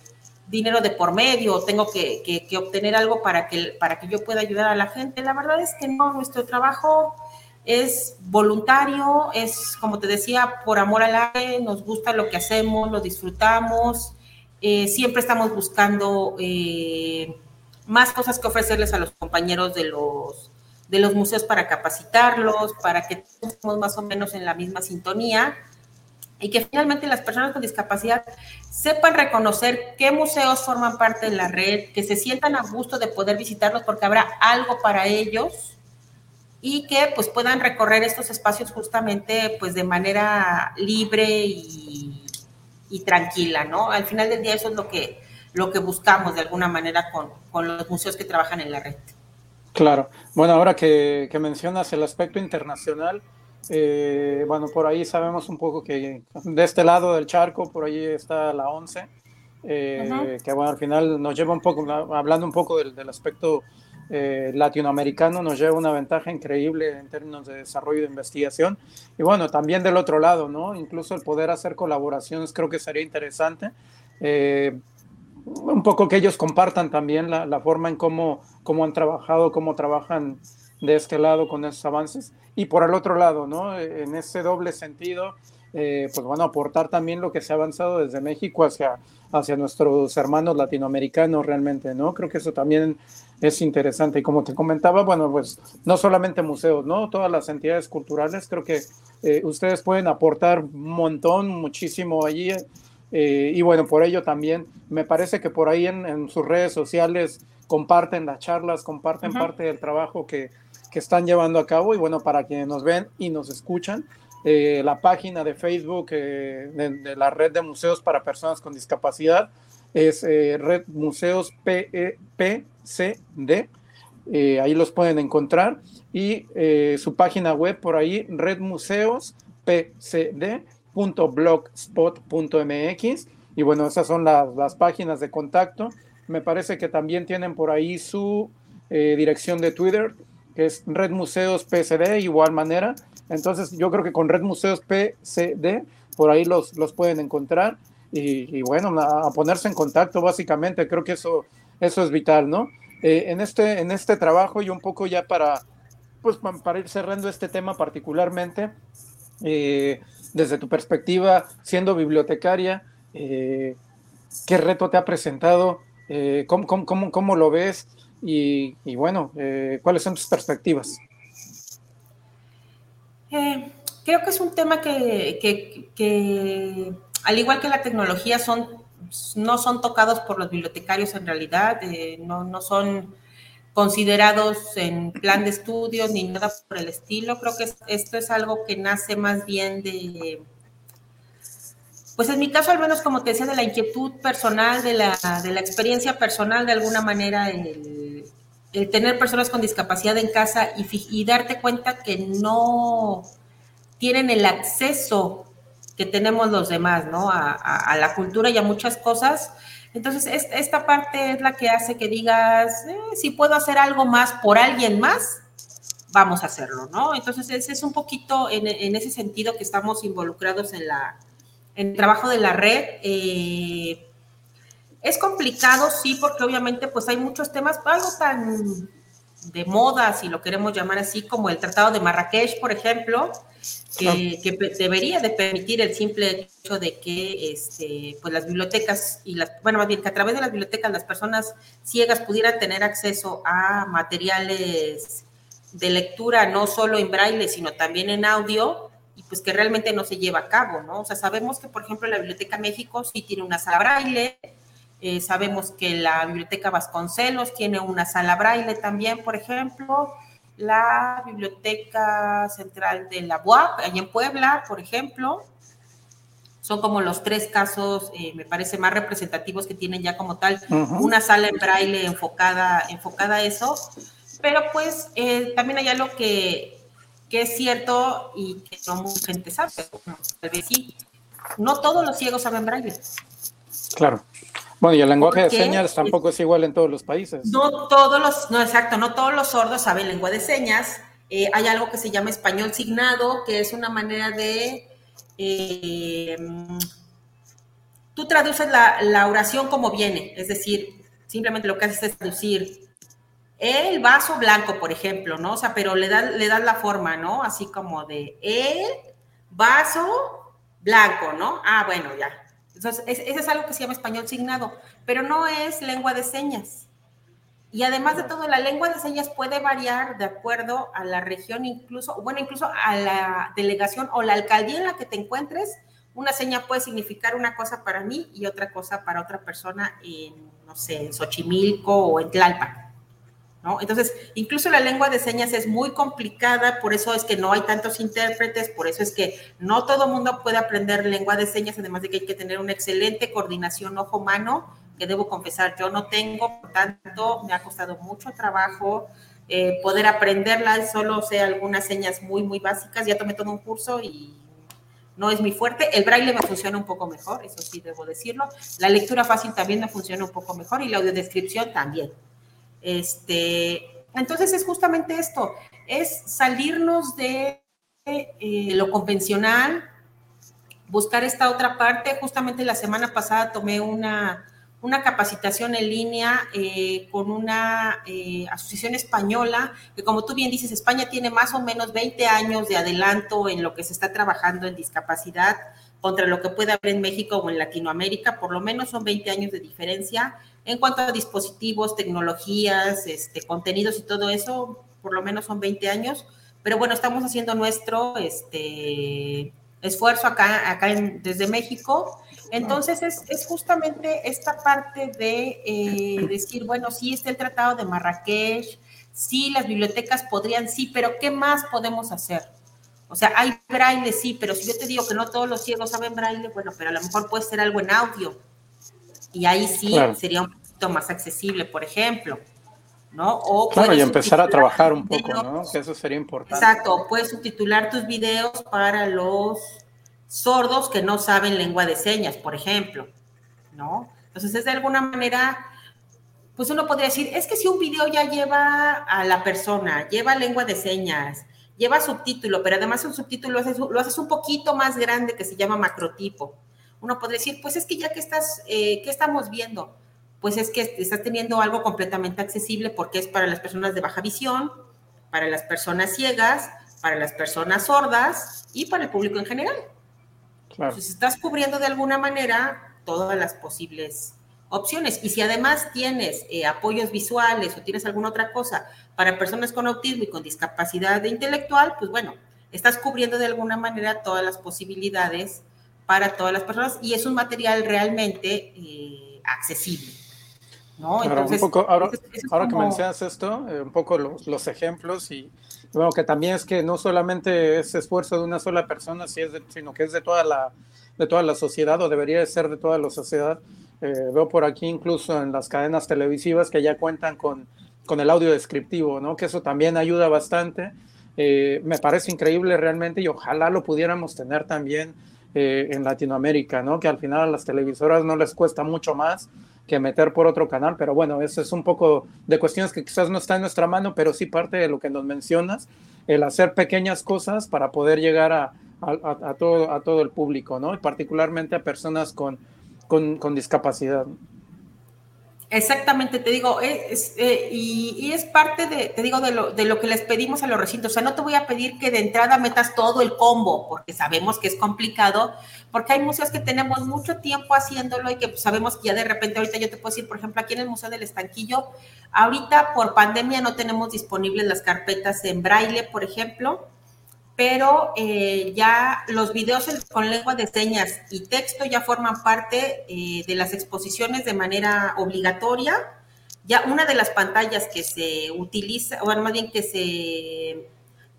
S2: dinero de por medio, tengo que, que, obtener algo para que, para que yo pueda ayudar a la gente. La verdad es que no, nuestro trabajo es voluntario, es, como te decía, por amor al arte, nos gusta lo que hacemos, lo disfrutamos, eh, siempre estamos buscando eh, más cosas que ofrecerles a los compañeros de los, de los museos para capacitarlos, para que estemos más o menos en la misma sintonía y que finalmente las personas con discapacidad sepan reconocer qué museos forman parte de la red, que se sientan a gusto de poder visitarlos porque habrá algo para ellos y que pues puedan recorrer estos espacios justamente pues de manera libre y, y tranquila, ¿no? Al final del día eso es lo que, lo que buscamos de alguna manera con, con los museos que trabajan en la red.
S1: Claro. Bueno, ahora que, que mencionas el aspecto internacional, eh, bueno, por ahí sabemos un poco que de este lado del charco, por ahí está la 11, eh, que bueno, al final nos lleva un poco, hablando un poco del, del aspecto eh, latinoamericano, nos lleva una ventaja increíble en términos de desarrollo de investigación. Y bueno, también del otro lado, ¿no? Incluso el poder hacer colaboraciones creo que sería interesante. un poco que ellos compartan también la, la forma en cómo, cómo han trabajado, cómo trabajan de este lado con esos avances y por el otro lado, ¿no? En ese doble sentido, eh, pues bueno, aportar también lo que se ha avanzado desde México hacia, hacia nuestros hermanos latinoamericanos realmente, ¿no? Creo que eso también es interesante. Y como te comentaba, bueno, pues no solamente museos, ¿no? Todas las entidades culturales, creo que eh, ustedes pueden aportar un montón, muchísimo allí. Eh, y bueno, por ello también me parece que por ahí en, sus redes sociales comparten las charlas, comparten parte del trabajo que, que están llevando a cabo. Y bueno, para quienes nos ven y nos escuchan, eh, la página de Facebook eh, de, la red de museos para personas con discapacidad es eh, Red Museos PCD. ahí los pueden encontrar. Y su página web por ahí, redmuseospcd.blogspot.mx. Y bueno, esas son las, las páginas de contacto. Me parece que también tienen por ahí su dirección de Twitter, que es Red Museos PCD, igual manera. Entonces yo creo que con Red Museos PCD, por ahí los, los pueden encontrar y, bueno, a, ponerse en contacto básicamente, creo que eso, eso es vital, ¿no? Eh, en, este, en este trabajo y un poco ya para, pues, para ir cerrando este tema particularmente, eh, desde tu perspectiva, siendo bibliotecaria, eh, ¿qué reto te ha presentado? ¿Cómo, cómo, cómo, lo ves? Y, bueno, eh, ¿cuáles son tus perspectivas?
S2: Eh, creo que es un tema que, que, al igual que la tecnología, son, no son tocados por los bibliotecarios en realidad, eh, no, no, son considerados en plan de estudios ni nada por el estilo. Creo que esto es algo que nace más bien de, pues en mi caso, al menos como te decía, de la inquietud personal, de la, de la experiencia personal, de alguna manera, el, el tener personas con discapacidad en casa y, darte cuenta que no tienen el acceso que tenemos los demás, ¿no? A, la cultura y a muchas cosas. Entonces, esta parte es la que hace que digas, eh, si puedo hacer algo más por alguien más, vamos a hacerlo, ¿no? Entonces, ese es un poquito en, ese sentido que estamos involucrados en, la, en el trabajo de la red. Eh, es complicado, sí, porque obviamente pues hay muchos temas, algo tan de moda, si lo queremos llamar así, como el Tratado de Marrakech, por ejemplo, que, debería de permitir el simple hecho de que este, pues las bibliotecas y las, bueno, más bien que a través de las bibliotecas las personas ciegas pudieran tener acceso a materiales de lectura, no solo en braille, sino también en audio, y pues que realmente no se lleva a cabo, ¿no? O sea, sabemos que, por ejemplo, la Biblioteca México sí tiene una sala braille, eh, sabemos que la Biblioteca Vasconcelos tiene una sala braille también, por ejemplo. La Biblioteca Central de la UAP, allá en Puebla, por ejemplo. Son como los tres casos, eh, me parece, más representativos que tienen ya como tal una sala en braille enfocada, enfocada a eso. Pero pues eh, también hay algo que, que es cierto y que no mucha gente sabe, tal vez sí. No todos los ciegos saben braille.
S1: Claro. Bueno, y el lenguaje de señas tampoco es igual en todos los países.
S2: No todos los, no exacto, no todos los sordos saben lengua de señas. Eh, hay algo que se llama español signado, que es una manera de... Eh, tú traduces la, oración como viene, es decir, simplemente lo que haces es traducir el vaso blanco, por ejemplo, ¿no? O sea, pero le das le das la forma, ¿no? Así como de el vaso blanco, ¿no? Ah, bueno, ya. Entonces, ese es algo que se llama español signado, pero no es lengua de señas. Y además de todo, la lengua de señas puede variar de acuerdo a la región, incluso, bueno, incluso a la delegación o la alcaldía en la que te encuentres. Una seña puede significar una cosa para mí y otra cosa para otra persona en, no sé, en Xochimilco o en Tlalpan. ¿No? Entonces, incluso la lengua de señas es muy complicada, por eso es que no hay tantos intérpretes, por eso es que no todo mundo puede aprender lengua de señas, además de que hay que tener una excelente coordinación ojo-mano, que debo confesar, yo no tengo, por tanto, me ha costado mucho trabajo eh, poder aprenderla, solo sé algunas señas muy, muy básicas, ya tomé todo un curso y no es mi fuerte. El braille me funciona un poco mejor, eso sí debo decirlo. La lectura fácil también me funciona un poco mejor y la audiodescripción también. Este, entonces es justamente esto, es salirnos de eh, lo convencional, buscar esta otra parte. Justamente la semana pasada tomé una, una capacitación en línea eh, con una eh, asociación española, que como tú bien dices, España tiene más o menos 20 años de adelanto en lo que se está trabajando en discapacidad contra lo que puede haber en México o en Latinoamérica, por lo menos son 20 años de diferencia. En cuanto a dispositivos, tecnologías, este, contenidos y todo eso, por lo menos son 20 años. Pero bueno, estamos haciendo nuestro este, esfuerzo acá, acá desde México. Entonces es, justamente esta parte de eh, decir, bueno, sí está el Tratado de Marrakech, sí las bibliotecas podrían, sí, pero ¿qué más podemos hacer? O sea, hay braille, sí, pero si yo te digo que no todos los ciegos saben braille, bueno, pero a lo mejor puede ser algo en audio y ahí sí sería un poquito más accesible, por ejemplo. ¿no?
S1: O claro, y empezar a trabajar un poco, ¿no? Que eso sería importante.
S2: Exacto, puedes subtitular tus videos para los sordos que no saben lengua de señas, por ejemplo, ¿no? Entonces es de alguna manera, pues uno podría decir, es que si un video ya lleva a la persona, lleva lengua de señas, lleva subtítulo, pero además un subtítulo lo haces, lo haces un poquito más grande que se llama macrotipo uno podría decir, pues es que ya que estás, eh, ¿qué estamos viendo? Pues es que estás teniendo algo completamente accesible porque es para las personas de baja visión, para las personas ciegas, para las personas sordas y para el público en general. Claro. Entonces estás cubriendo de alguna manera todas las posibles opciones. Y si además tienes eh, apoyos visuales o tienes alguna otra cosa para personas con autismo y con discapacidad intelectual, pues bueno, estás cubriendo de alguna manera todas las posibilidades para todas las personas y es un material realmente eh, accesible. ¿no?
S1: Entonces, ahora, ahora que mencionas esto, eh, un poco los, los, ejemplos y bueno, que también es que no solamente es esfuerzo de una sola persona, sino que es de toda, la, de toda la sociedad o debería de ser de toda la sociedad. Eh, veo por aquí incluso en las cadenas televisivas que ya cuentan con, con el audio descriptivo, ¿no? que eso también ayuda bastante. me parece increíble realmente y ojalá lo pudiéramos tener también eh, en Latinoamérica, ¿no? Que al final a las televisoras no les cuesta mucho más que meter por otro canal, pero bueno, eso es un poco de cuestiones que quizás no está en nuestra mano, pero sí parte de lo que nos mencionas, el hacer pequeñas cosas para poder llegar a, a, todo, a todo el público, ¿no? Y particularmente a personas con, con, con discapacidad.
S2: Exactamente, te digo, es, eh, y, es parte de, te digo, de lo, de lo que les pedimos a los recintos. O sea, no te voy a pedir que de entrada metas todo el combo, porque sabemos que es complicado, porque hay museos que tenemos mucho tiempo haciéndolo y que pues, sabemos que ya de repente, ahorita yo te puedo decir, por ejemplo, aquí en el Museo del Estanquillo, ahorita por pandemia no tenemos disponibles las carpetas en braille, por ejemplo, pero eh, ya los videos con lengua de señas y texto ya forman parte eh, de las exposiciones de manera obligatoria. Ya una de las pantallas que se utiliza, o más bien que se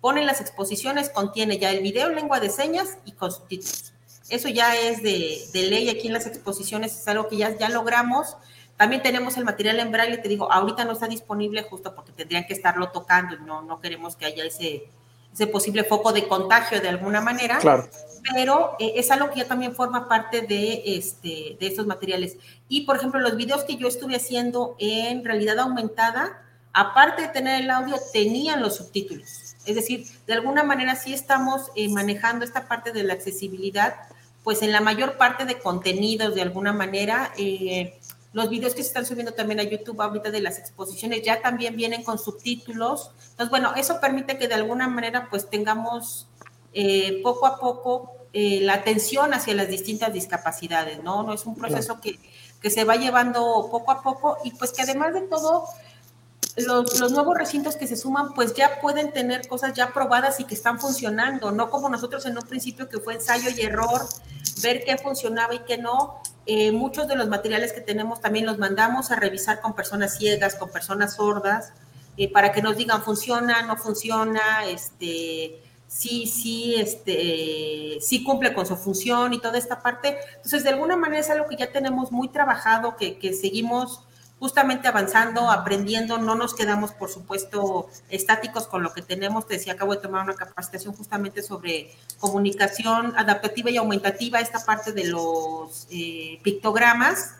S2: pone en las exposiciones, contiene ya el video en lengua de señas y con subtítulos. Eso ya es de, ley aquí en las exposiciones, es algo que ya, ya logramos. También tenemos el material en braille, te digo, ahorita no está disponible justo porque tendrían que estarlo tocando y no, no queremos que haya ese, ese posible foco de contagio de alguna manera.
S1: Claro.
S2: Pero eh, es algo que ya también forma parte de, este, de estos materiales. Y, por ejemplo, los videos que yo estuve haciendo en realidad aumentada, aparte de tener el audio, tenían los subtítulos. Es decir, de alguna manera sí estamos eh, manejando esta parte de la accesibilidad, pues en la mayor parte de contenidos, de alguna manera, eh, los videos que se están subiendo también a YouTube ahorita de las exposiciones ya también vienen con subtítulos. Entonces, bueno, eso permite que de alguna manera pues tengamos eh, poco a poco eh, la atención hacia las distintas discapacidades, ¿no? No es un proceso que, que, se va llevando poco a poco y pues que además de todo, los, los, nuevos recintos que se suman pues ya pueden tener cosas ya probadas y que están funcionando, no como nosotros en un principio que fue ensayo y error, ver qué funcionaba y qué no, eh, muchos de los materiales que tenemos también los mandamos a revisar con personas ciegas, con personas sordas, eh, para que nos digan funciona, no funciona, este, sí, sí, este, sí cumple con su función y toda esta parte. Entonces, de alguna manera es algo que ya tenemos muy trabajado, que, que seguimos justamente avanzando, aprendiendo, no nos quedamos, por supuesto, estáticos con lo que tenemos. Te decía, acabo de tomar una capacitación justamente sobre comunicación adaptativa y aumentativa, esta parte de los eh, pictogramas.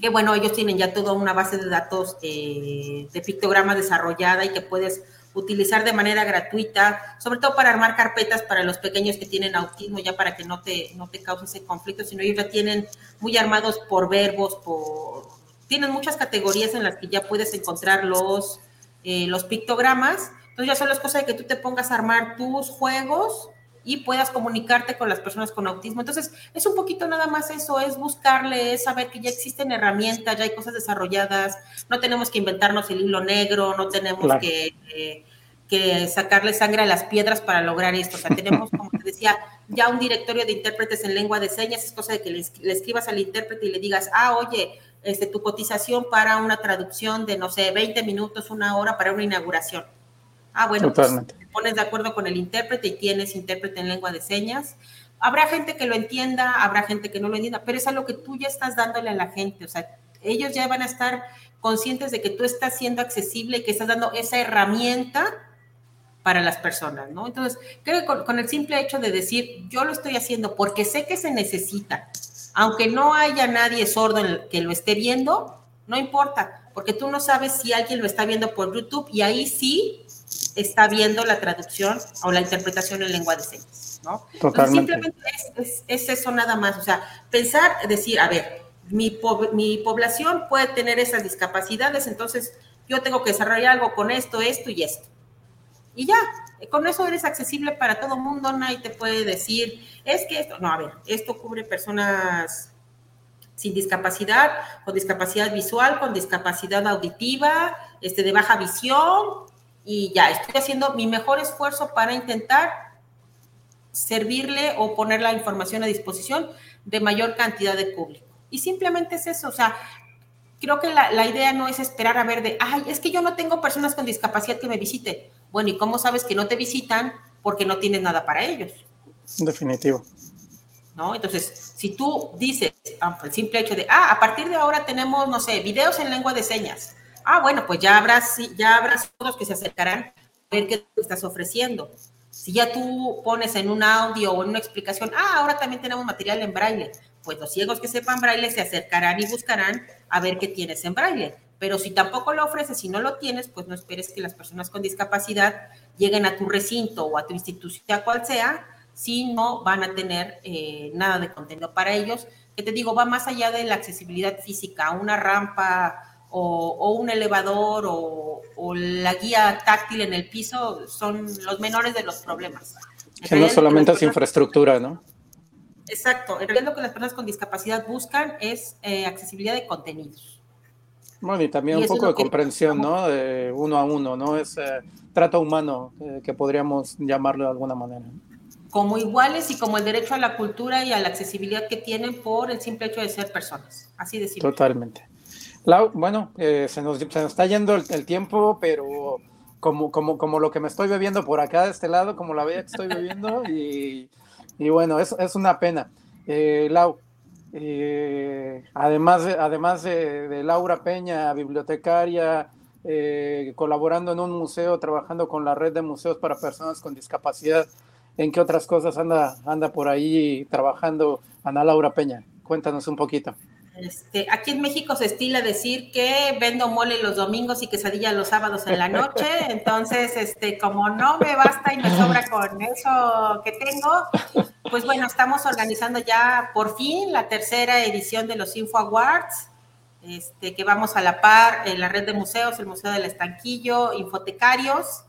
S2: Que bueno, ellos tienen ya toda una base de datos eh, de pictogramas desarrollada y que puedes utilizar de manera gratuita, sobre todo para armar carpetas para los pequeños que tienen autismo, ya para que no te, no te cause ese conflicto, sino ellos ya tienen muy armados por verbos, por tienen muchas categorías en las que ya puedes encontrar los, eh, los pictogramas. Entonces ya solo es cosa de que tú te pongas a armar tus juegos y puedas comunicarte con las personas con autismo. Entonces, es un poquito nada más eso, es buscarle, es saber que ya existen herramientas, ya hay cosas desarrolladas, no tenemos que inventarnos el hilo negro, no tenemos que, eh, que, sacarle sangre a las piedras para lograr esto. O sea, tenemos, como te decía, ya un directorio de intérpretes en lengua de señas, es cosa de que le, le escribas al intérprete y le digas, ah, oye, este, tu cotización para una traducción de, no sé, 20 minutos, una hora para una inauguración. Ah, bueno, pues, te pones de acuerdo con el intérprete y tienes intérprete en lengua de señas. Habrá gente que lo entienda, habrá gente que no lo entienda, pero es algo que tú ya estás dándole a la gente. O sea, ellos ya van a estar conscientes de que tú estás siendo accesible y que estás dando esa herramienta para las personas, ¿no? Entonces, creo que con, con el simple hecho de decir, yo lo estoy haciendo porque sé que se necesita, aunque no haya nadie sordo que lo esté viendo, no importa, porque tú no sabes si alguien lo está viendo por YouTube y ahí sí está viendo la traducción o la interpretación en lengua de señas, ¿no? Totalmente. simplemente es, eso nada más, o sea, pensar, decir, a ver, mi, mi población puede tener esas discapacidades, entonces yo tengo que desarrollar algo con esto, esto y esto. Y ya, con eso eres accesible para todo mundo, nadie te puede decir, es que esto, no, a ver, esto cubre personas sin discapacidad, con discapacidad visual, con discapacidad auditiva, este, de baja visión, y ya, estoy haciendo mi mejor esfuerzo para intentar servirle o poner la información a disposición de mayor cantidad de público. Y simplemente es eso, o sea, creo que la, la idea no es esperar a ver de, ay, es que yo no tengo personas con discapacidad que me visiten bueno, ¿y cómo sabes que no te visitan? Porque no tienes nada para ellos.
S1: Definitivo.
S2: ¿No? Entonces, si tú dices, ah, el simple hecho de, ah, a partir de ahora tenemos, no sé, videos en lengua de señas. Ah, bueno, pues ya habrá, ya habrá todos que se acercarán a ver qué estás ofreciendo. Si ya tú pones en un audio o en una explicación, ah, ahora también tenemos material en braille, pues los ciegos que sepan braille se acercarán y buscarán a ver qué tienes en braille. Pero si tampoco lo ofreces y no lo tienes, pues no esperes que las personas con discapacidad lleguen a tu recinto o a tu institución, sea cual sea, si no van a tener eh, nada de contenido para ellos. Que te digo, va más allá de la accesibilidad física, una rampa o, un elevador o, la guía táctil en el piso son los menores de los problemas.
S1: Que no solamente es infraestructura, ¿no?
S2: Exacto. En realidad lo que las personas con discapacidad buscan es eh, accesibilidad de contenidos.
S1: Bueno, y también un poco de comprensión, ¿no? De uno a uno, ¿no? Es eh, trato humano, eh, que podríamos llamarlo de alguna manera.
S2: Como iguales y como el derecho a la cultura y a la accesibilidad que tienen por el simple hecho de ser personas. Así de simple.
S1: Totalmente. bueno, eh, se, nos, se, nos, está yendo el, tiempo, pero como, como, como lo que me estoy bebiendo por acá de este lado, como la bella que estoy bebiendo, y, y bueno, es, es una pena. Lau, eh, además de, además de, Laura Peña, bibliotecaria, eh, colaborando en un museo, trabajando con la red de museos para personas con discapacidad, ¿en qué otras cosas anda, anda por ahí trabajando Ana Laura Peña? Cuéntanos un poquito.
S2: Este, aquí en México se estila decir que vendo mole los domingos y quesadilla los sábados en la noche, entonces, este, como no me basta y me sobra con eso que tengo, pues bueno, estamos organizando ya por fin la tercera edición de los Info Awards, este, que vamos a la par en la red de museos, el Museo del Estanquillo, Infotecarios,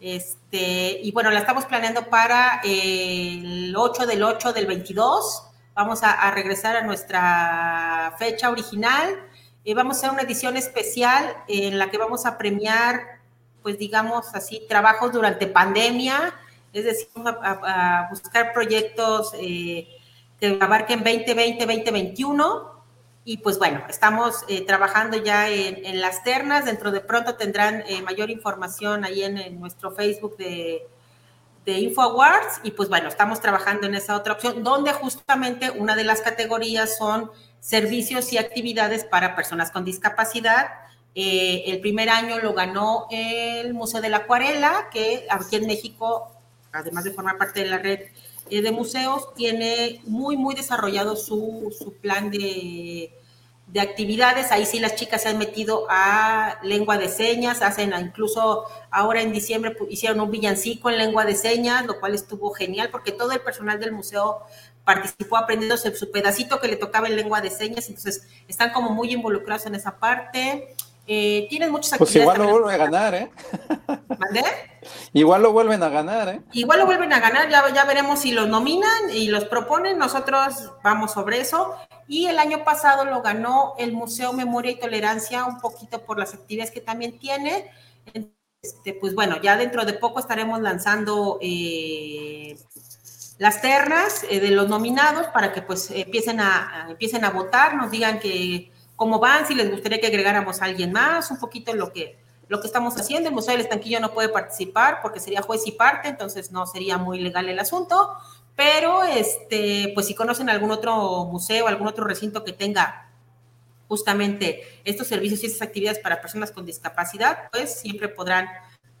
S2: este, y bueno, la estamos planeando para el 8 del 8 del 22, Vamos a, regresar a nuestra fecha original. y vamos a hacer una edición especial en la que vamos a premiar, pues digamos así, trabajos durante pandemia, es decir, a, buscar proyectos eh, que abarquen 2020, 2021 Y pues bueno, estamos eh, trabajando ya en, las ternas. Dentro de pronto tendrán eh, mayor información ahí en, nuestro Facebook de, de InfoAwards. Y pues bueno, estamos trabajando en esa otra opción, donde justamente una de las categorías son servicios y actividades para personas con discapacidad. El primer año lo ganó el Museo de la Acuarela, que aquí en México, además de formar parte de la red eh, de museos, tiene muy, muy desarrollado su, su plan de, de, actividades. Ahí sí las chicas se han metido a lengua de señas, hacen incluso ahora en diciembre hicieron un villancico en lengua de señas, lo cual estuvo genial porque todo el personal del museo participó aprendiéndose su pedacito que le tocaba en lengua de señas, entonces están como muy involucrados en esa parte. Eh, tienen muchas
S1: actividades. Pues igual lo vuelven a ganar, ¿eh? ¿Mandé? Igual lo vuelven a ganar, ¿eh?
S2: Igual lo vuelven a ganar, ya, ya veremos si los nominan y los proponen, nosotros vamos sobre eso. Y el año pasado lo ganó el Museo Memoria y Tolerancia, un poquito por las actividades que también tiene. Este, pues bueno, ya dentro de poco estaremos lanzando eh, las ternas eh, de los nominados para que pues empiecen a, empiecen a votar, nos digan que cómo van, si les gustaría que agregáramos a alguien más, un poquito lo que, lo que estamos haciendo. El Museo del Estanquillo no puede participar porque sería juez y parte, entonces no sería muy legal el asunto. Pero, este, pues si conocen algún otro museo, algún otro recinto que tenga justamente estos servicios y estas actividades para personas con discapacidad, pues siempre podrán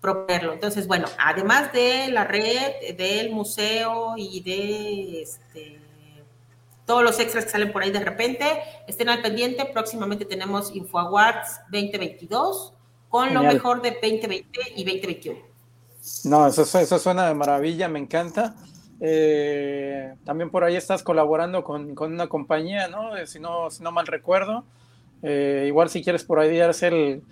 S2: proponerlo. Entonces, bueno, además de la red, del museo y de este, todos los extras que salen por ahí de repente, estén al pendiente. Próximamente tenemos InfoAwards 2022 con lo mejor de 2020 y 2021.
S1: No, eso, eso suena de maravilla, me encanta. Eh, también por ahí estás colaborando con, con una compañía, ¿no? Eh, si no, si no mal recuerdo. Eh, igual si quieres por ahí hacer el,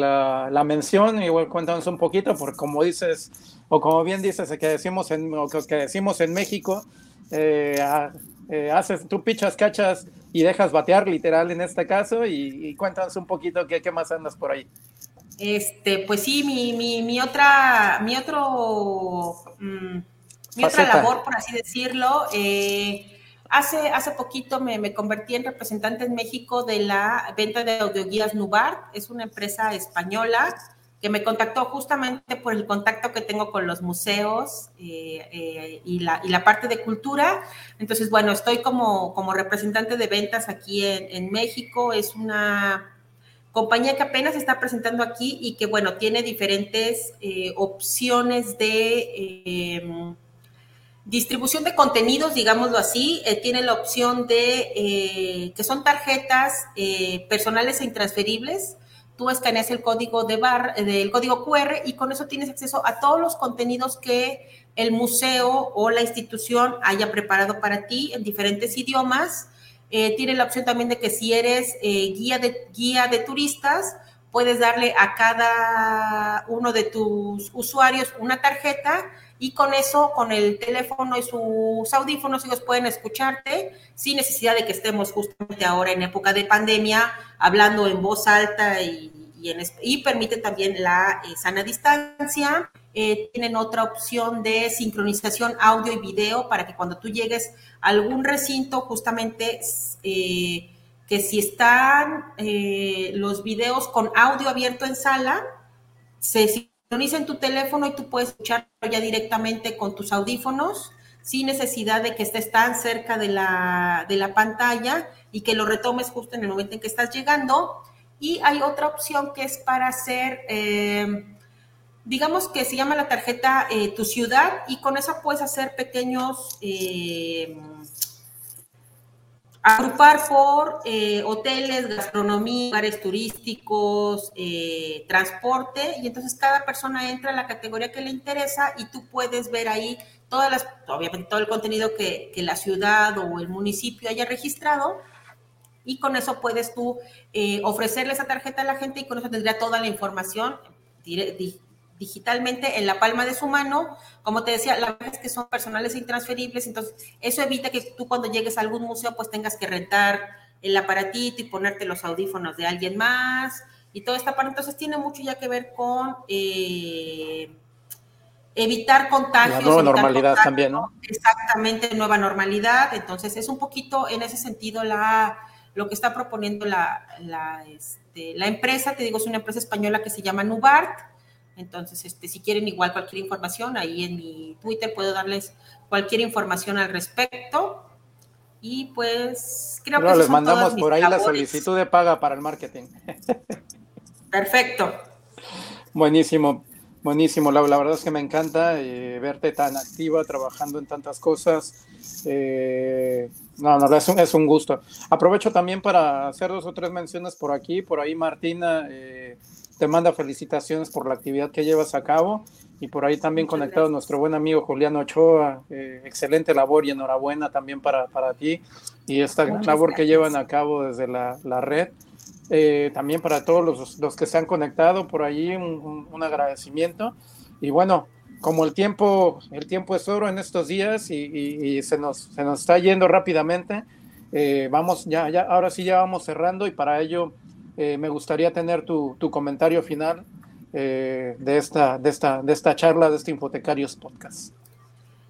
S1: la, mención, igual cuéntanos un poquito, porque como dices, o como bien dices, que decimos en, que decimos en México, eh, eh, haces, tú pichas, cachas y dejas batear, literal en este caso, y, cuéntanos un poquito qué, qué, más andas por ahí.
S2: Este, pues sí, mi, mi, mi otra, mi otro, mm, mi otra labor, por así decirlo, eh, Hace, hace poquito me, me, convertí en representante en México de la venta de audioguías Nubar. Es una empresa española que me contactó justamente por el contacto que tengo con los museos eh, eh, y, la, y, la, parte de cultura. Entonces, bueno, estoy como, como representante de ventas aquí en, en México. Es una compañía que apenas está presentando aquí y que, bueno, tiene diferentes eh, opciones de Distribución de contenidos, digámoslo así, eh, tiene la opción de eh, que son tarjetas personales e intransferibles. Tú escaneas el código de bar, del código QR y con eso tienes acceso a todos los contenidos que el museo o la institución haya preparado para ti en diferentes idiomas. tiene la opción también de que si eres guía, de, guía de turistas, puedes darle a cada uno de tus usuarios una tarjeta y con eso, con el teléfono y sus audífonos, ellos pueden escucharte sin necesidad de que estemos justamente ahora en época de pandemia hablando en voz alta y, y, permite también la eh, sana distancia. Eh, tienen otra opción de sincronización audio y video para que cuando tú llegues a algún recinto, justamente eh, que si están los videos con audio abierto en sala, se en tu teléfono y tú puedes escucharlo ya directamente con tus audífonos sin necesidad de que estés tan cerca de la, de la pantalla y que lo retomes justo en el momento en que estás llegando. Y hay otra opción que es para hacer, eh, digamos que se llama la tarjeta eh, Tu Ciudad y con esa puedes hacer pequeños... Eh, agrupar por hoteles, gastronomía, lugares turísticos, transporte, y entonces cada persona entra en la categoría que le interesa y tú puedes ver ahí todas las, obviamente todo el contenido que, la ciudad o el municipio haya registrado, y con eso puedes tú eh, ofrecerle esa tarjeta a la gente y con eso tendría toda la información digitalmente en la palma de su mano. Como te decía, la verdad es que son personales e intransferibles, entonces eso evita que tú cuando llegues a algún museo pues tengas que rentar el aparatito y ponerte los audífonos de alguien más y toda esta parte. Entonces tiene mucho ya que ver con eh, evitar contagios. La
S1: nueva normalidad también, ¿no?
S2: Exactamente, nueva normalidad. Entonces es un poquito en ese sentido la lo que está proponiendo la, la, este, la empresa, te digo, es una empresa española que se llama Nubart. Entonces, este, si quieren igual cualquier información, ahí en mi Twitter puedo darles cualquier información al respecto. Y pues
S1: creo que les mandamos por ahí la solicitud de paga para el marketing.
S2: Perfecto.
S1: Buenísimo, buenísimo. La, la, verdad es que me encanta eh, verte tan activa, trabajando en tantas cosas. Eh, no, no, es un, es un gusto. Aprovecho también para hacer dos o tres menciones por aquí. Por ahí Martina eh, te manda felicitaciones por la actividad que llevas a cabo y por ahí también conectado nuestro buen amigo Julián Ochoa. Eh, excelente labor y enhorabuena también para, para ti y esta labor que llevan a cabo desde la, la red. Eh, también para todos los, los, que se han conectado por ahí, un, un, agradecimiento. Y bueno, como el tiempo, el tiempo es oro en estos días y, se, nos, se nos está yendo rápidamente, eh, vamos, ya, ya, ahora sí ya vamos cerrando y para ello eh, me gustaría tener tu, tu comentario final eh, de, esta, de, esta, de esta charla, de este Infotecarios Podcast.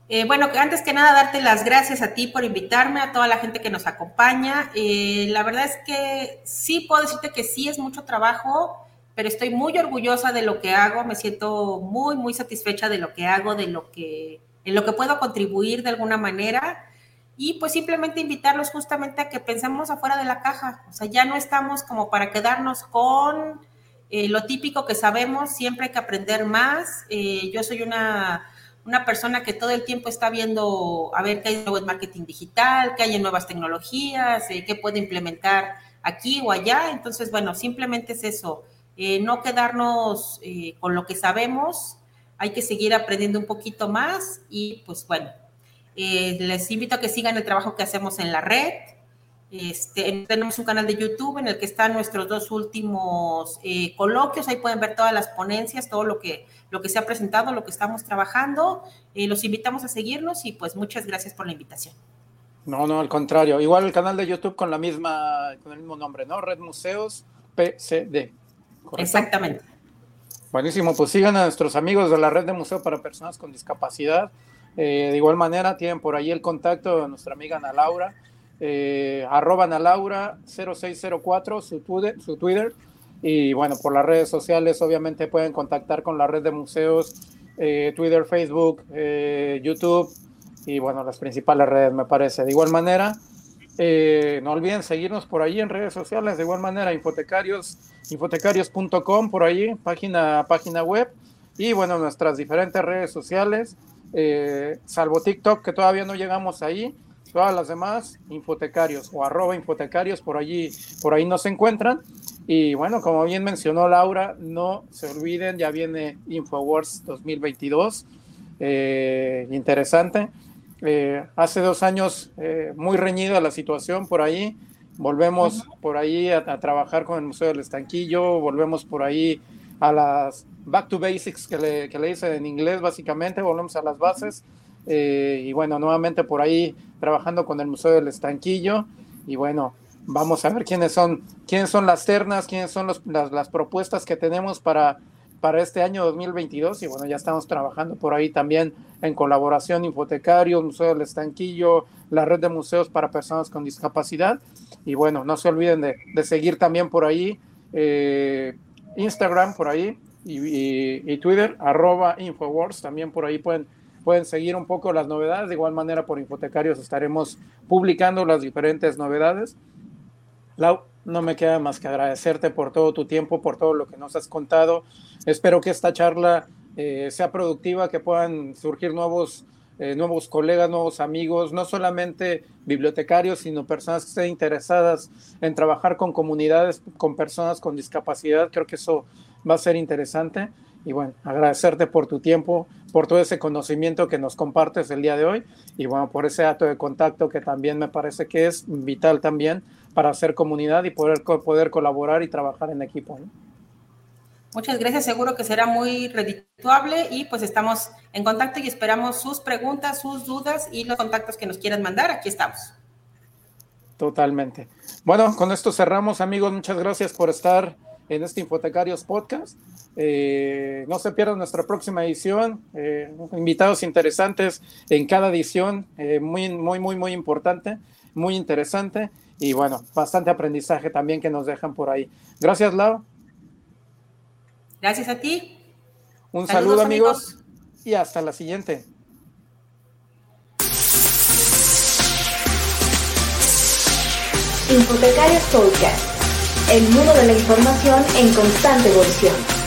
S2: Eh, bueno, antes que nada, darte las gracias a ti por invitarme, a toda la gente que nos acompaña. Eh, la verdad es que sí puedo decirte que sí es mucho trabajo, pero estoy muy orgullosa de lo que hago, me siento muy, muy satisfecha de lo que hago, de lo que, en lo que puedo contribuir de alguna manera. Y pues simplemente invitarlos justamente a que pensemos afuera de la caja. O sea, ya no estamos como para quedarnos con eh, lo típico que sabemos, siempre hay que aprender más. Eh, yo soy una, una, persona que todo el tiempo está viendo a ver qué hay nuevo en marketing digital, qué hay en nuevas tecnologías, eh, qué puede implementar aquí o allá. Entonces, bueno, simplemente es eso, eh, no quedarnos eh, con lo que sabemos, hay que seguir aprendiendo un poquito más y pues bueno, eh, les invito a que sigan el trabajo que hacemos en la red. Este, tenemos un canal de YouTube en el que están nuestros dos últimos eh, coloquios. Ahí pueden ver todas las ponencias, todo lo que, lo que se ha presentado, lo que estamos trabajando. Eh, los invitamos a seguirnos y pues muchas gracias por la invitación.
S1: No, no, al contrario. Igual el canal de YouTube con la misma, con el mismo nombre, ¿no? Red Museos PCD.
S2: ¿Correcto? Exactamente.
S1: Buenísimo, pues sigan a nuestros amigos de la red de museo para personas con discapacidad. Eh, de igual manera, tienen por ahí el contacto de nuestra amiga Ana Laura, eh, arroba Ana Laura 0604, su Twitter, su Twitter. Y bueno, por las redes sociales, obviamente pueden contactar con la red de museos, eh, Twitter, Facebook, eh, YouTube y bueno, las principales redes, me parece. De igual manera, eh, no olviden seguirnos por ahí en redes sociales, de igual manera, infotecarios, infotecarios.com, por ahí, página, página web, y bueno, nuestras diferentes redes sociales, eh, salvo TikTok, que todavía no llegamos ahí, todas las demás, infotecarios o arroba infotecarios, por allí, por ahí nos encuentran. Y bueno, como bien mencionó Laura, no se olviden, ya viene InfoWars 2022, eh, interesante. Eh, hace dos años eh, muy reñida la situación por ahí. Volvemos uh -huh. por ahí a, a, trabajar con el Museo del Estanquillo, volvemos por ahí a las back to basics que le, que le hice en inglés, básicamente, volvemos a las bases. Eh, y bueno, nuevamente por ahí trabajando con el Museo del Estanquillo. Y bueno, vamos a ver quiénes son, quiénes son las ternas, quiénes son los, las, las propuestas que tenemos para para este año 2022 y bueno, ya estamos trabajando por ahí también en colaboración Infotecarios, Museo del Estanquillo, la red de museos para personas con discapacidad. Y bueno, no se olviden de, de seguir también por ahí eh, Instagram por ahí y, y, y, Twitter, arroba Infowars, también por ahí pueden, pueden seguir un poco las novedades, de igual manera por Infotecarios estaremos publicando las diferentes novedades. Lau, no me queda más que agradecerte por todo tu tiempo, por todo lo que nos has contado. Espero que esta charla eh, sea productiva, que puedan surgir nuevos, eh, nuevos colegas, nuevos amigos, no solamente bibliotecarios, sino personas que estén interesadas en trabajar con comunidades, con personas con discapacidad. Creo que eso va a ser interesante. Y bueno, agradecerte por tu tiempo, por todo ese conocimiento que nos compartes el día de hoy y bueno, por ese acto de contacto que también me parece que es vital también para hacer comunidad y poder, poder colaborar y trabajar en equipo. ¿no?
S2: Muchas gracias, seguro que será muy redituable y pues estamos en contacto y esperamos sus preguntas, sus dudas y los contactos que nos quieran mandar. Aquí estamos.
S1: Totalmente. Bueno, con esto cerramos, amigos. Muchas gracias por estar en este Infotecarios Podcast. Eh, no se pierdan nuestra próxima edición. Eh, invitados interesantes en cada edición, eh, muy, muy, muy, muy importante, muy interesante. Y bueno, bastante aprendizaje también que nos dejan por ahí. Gracias, Lau.
S2: Gracias a ti.
S1: Un saludo, amigos, y hasta la siguiente.
S3: Infotecarios Podcast, el mundo de la información en constante evolución.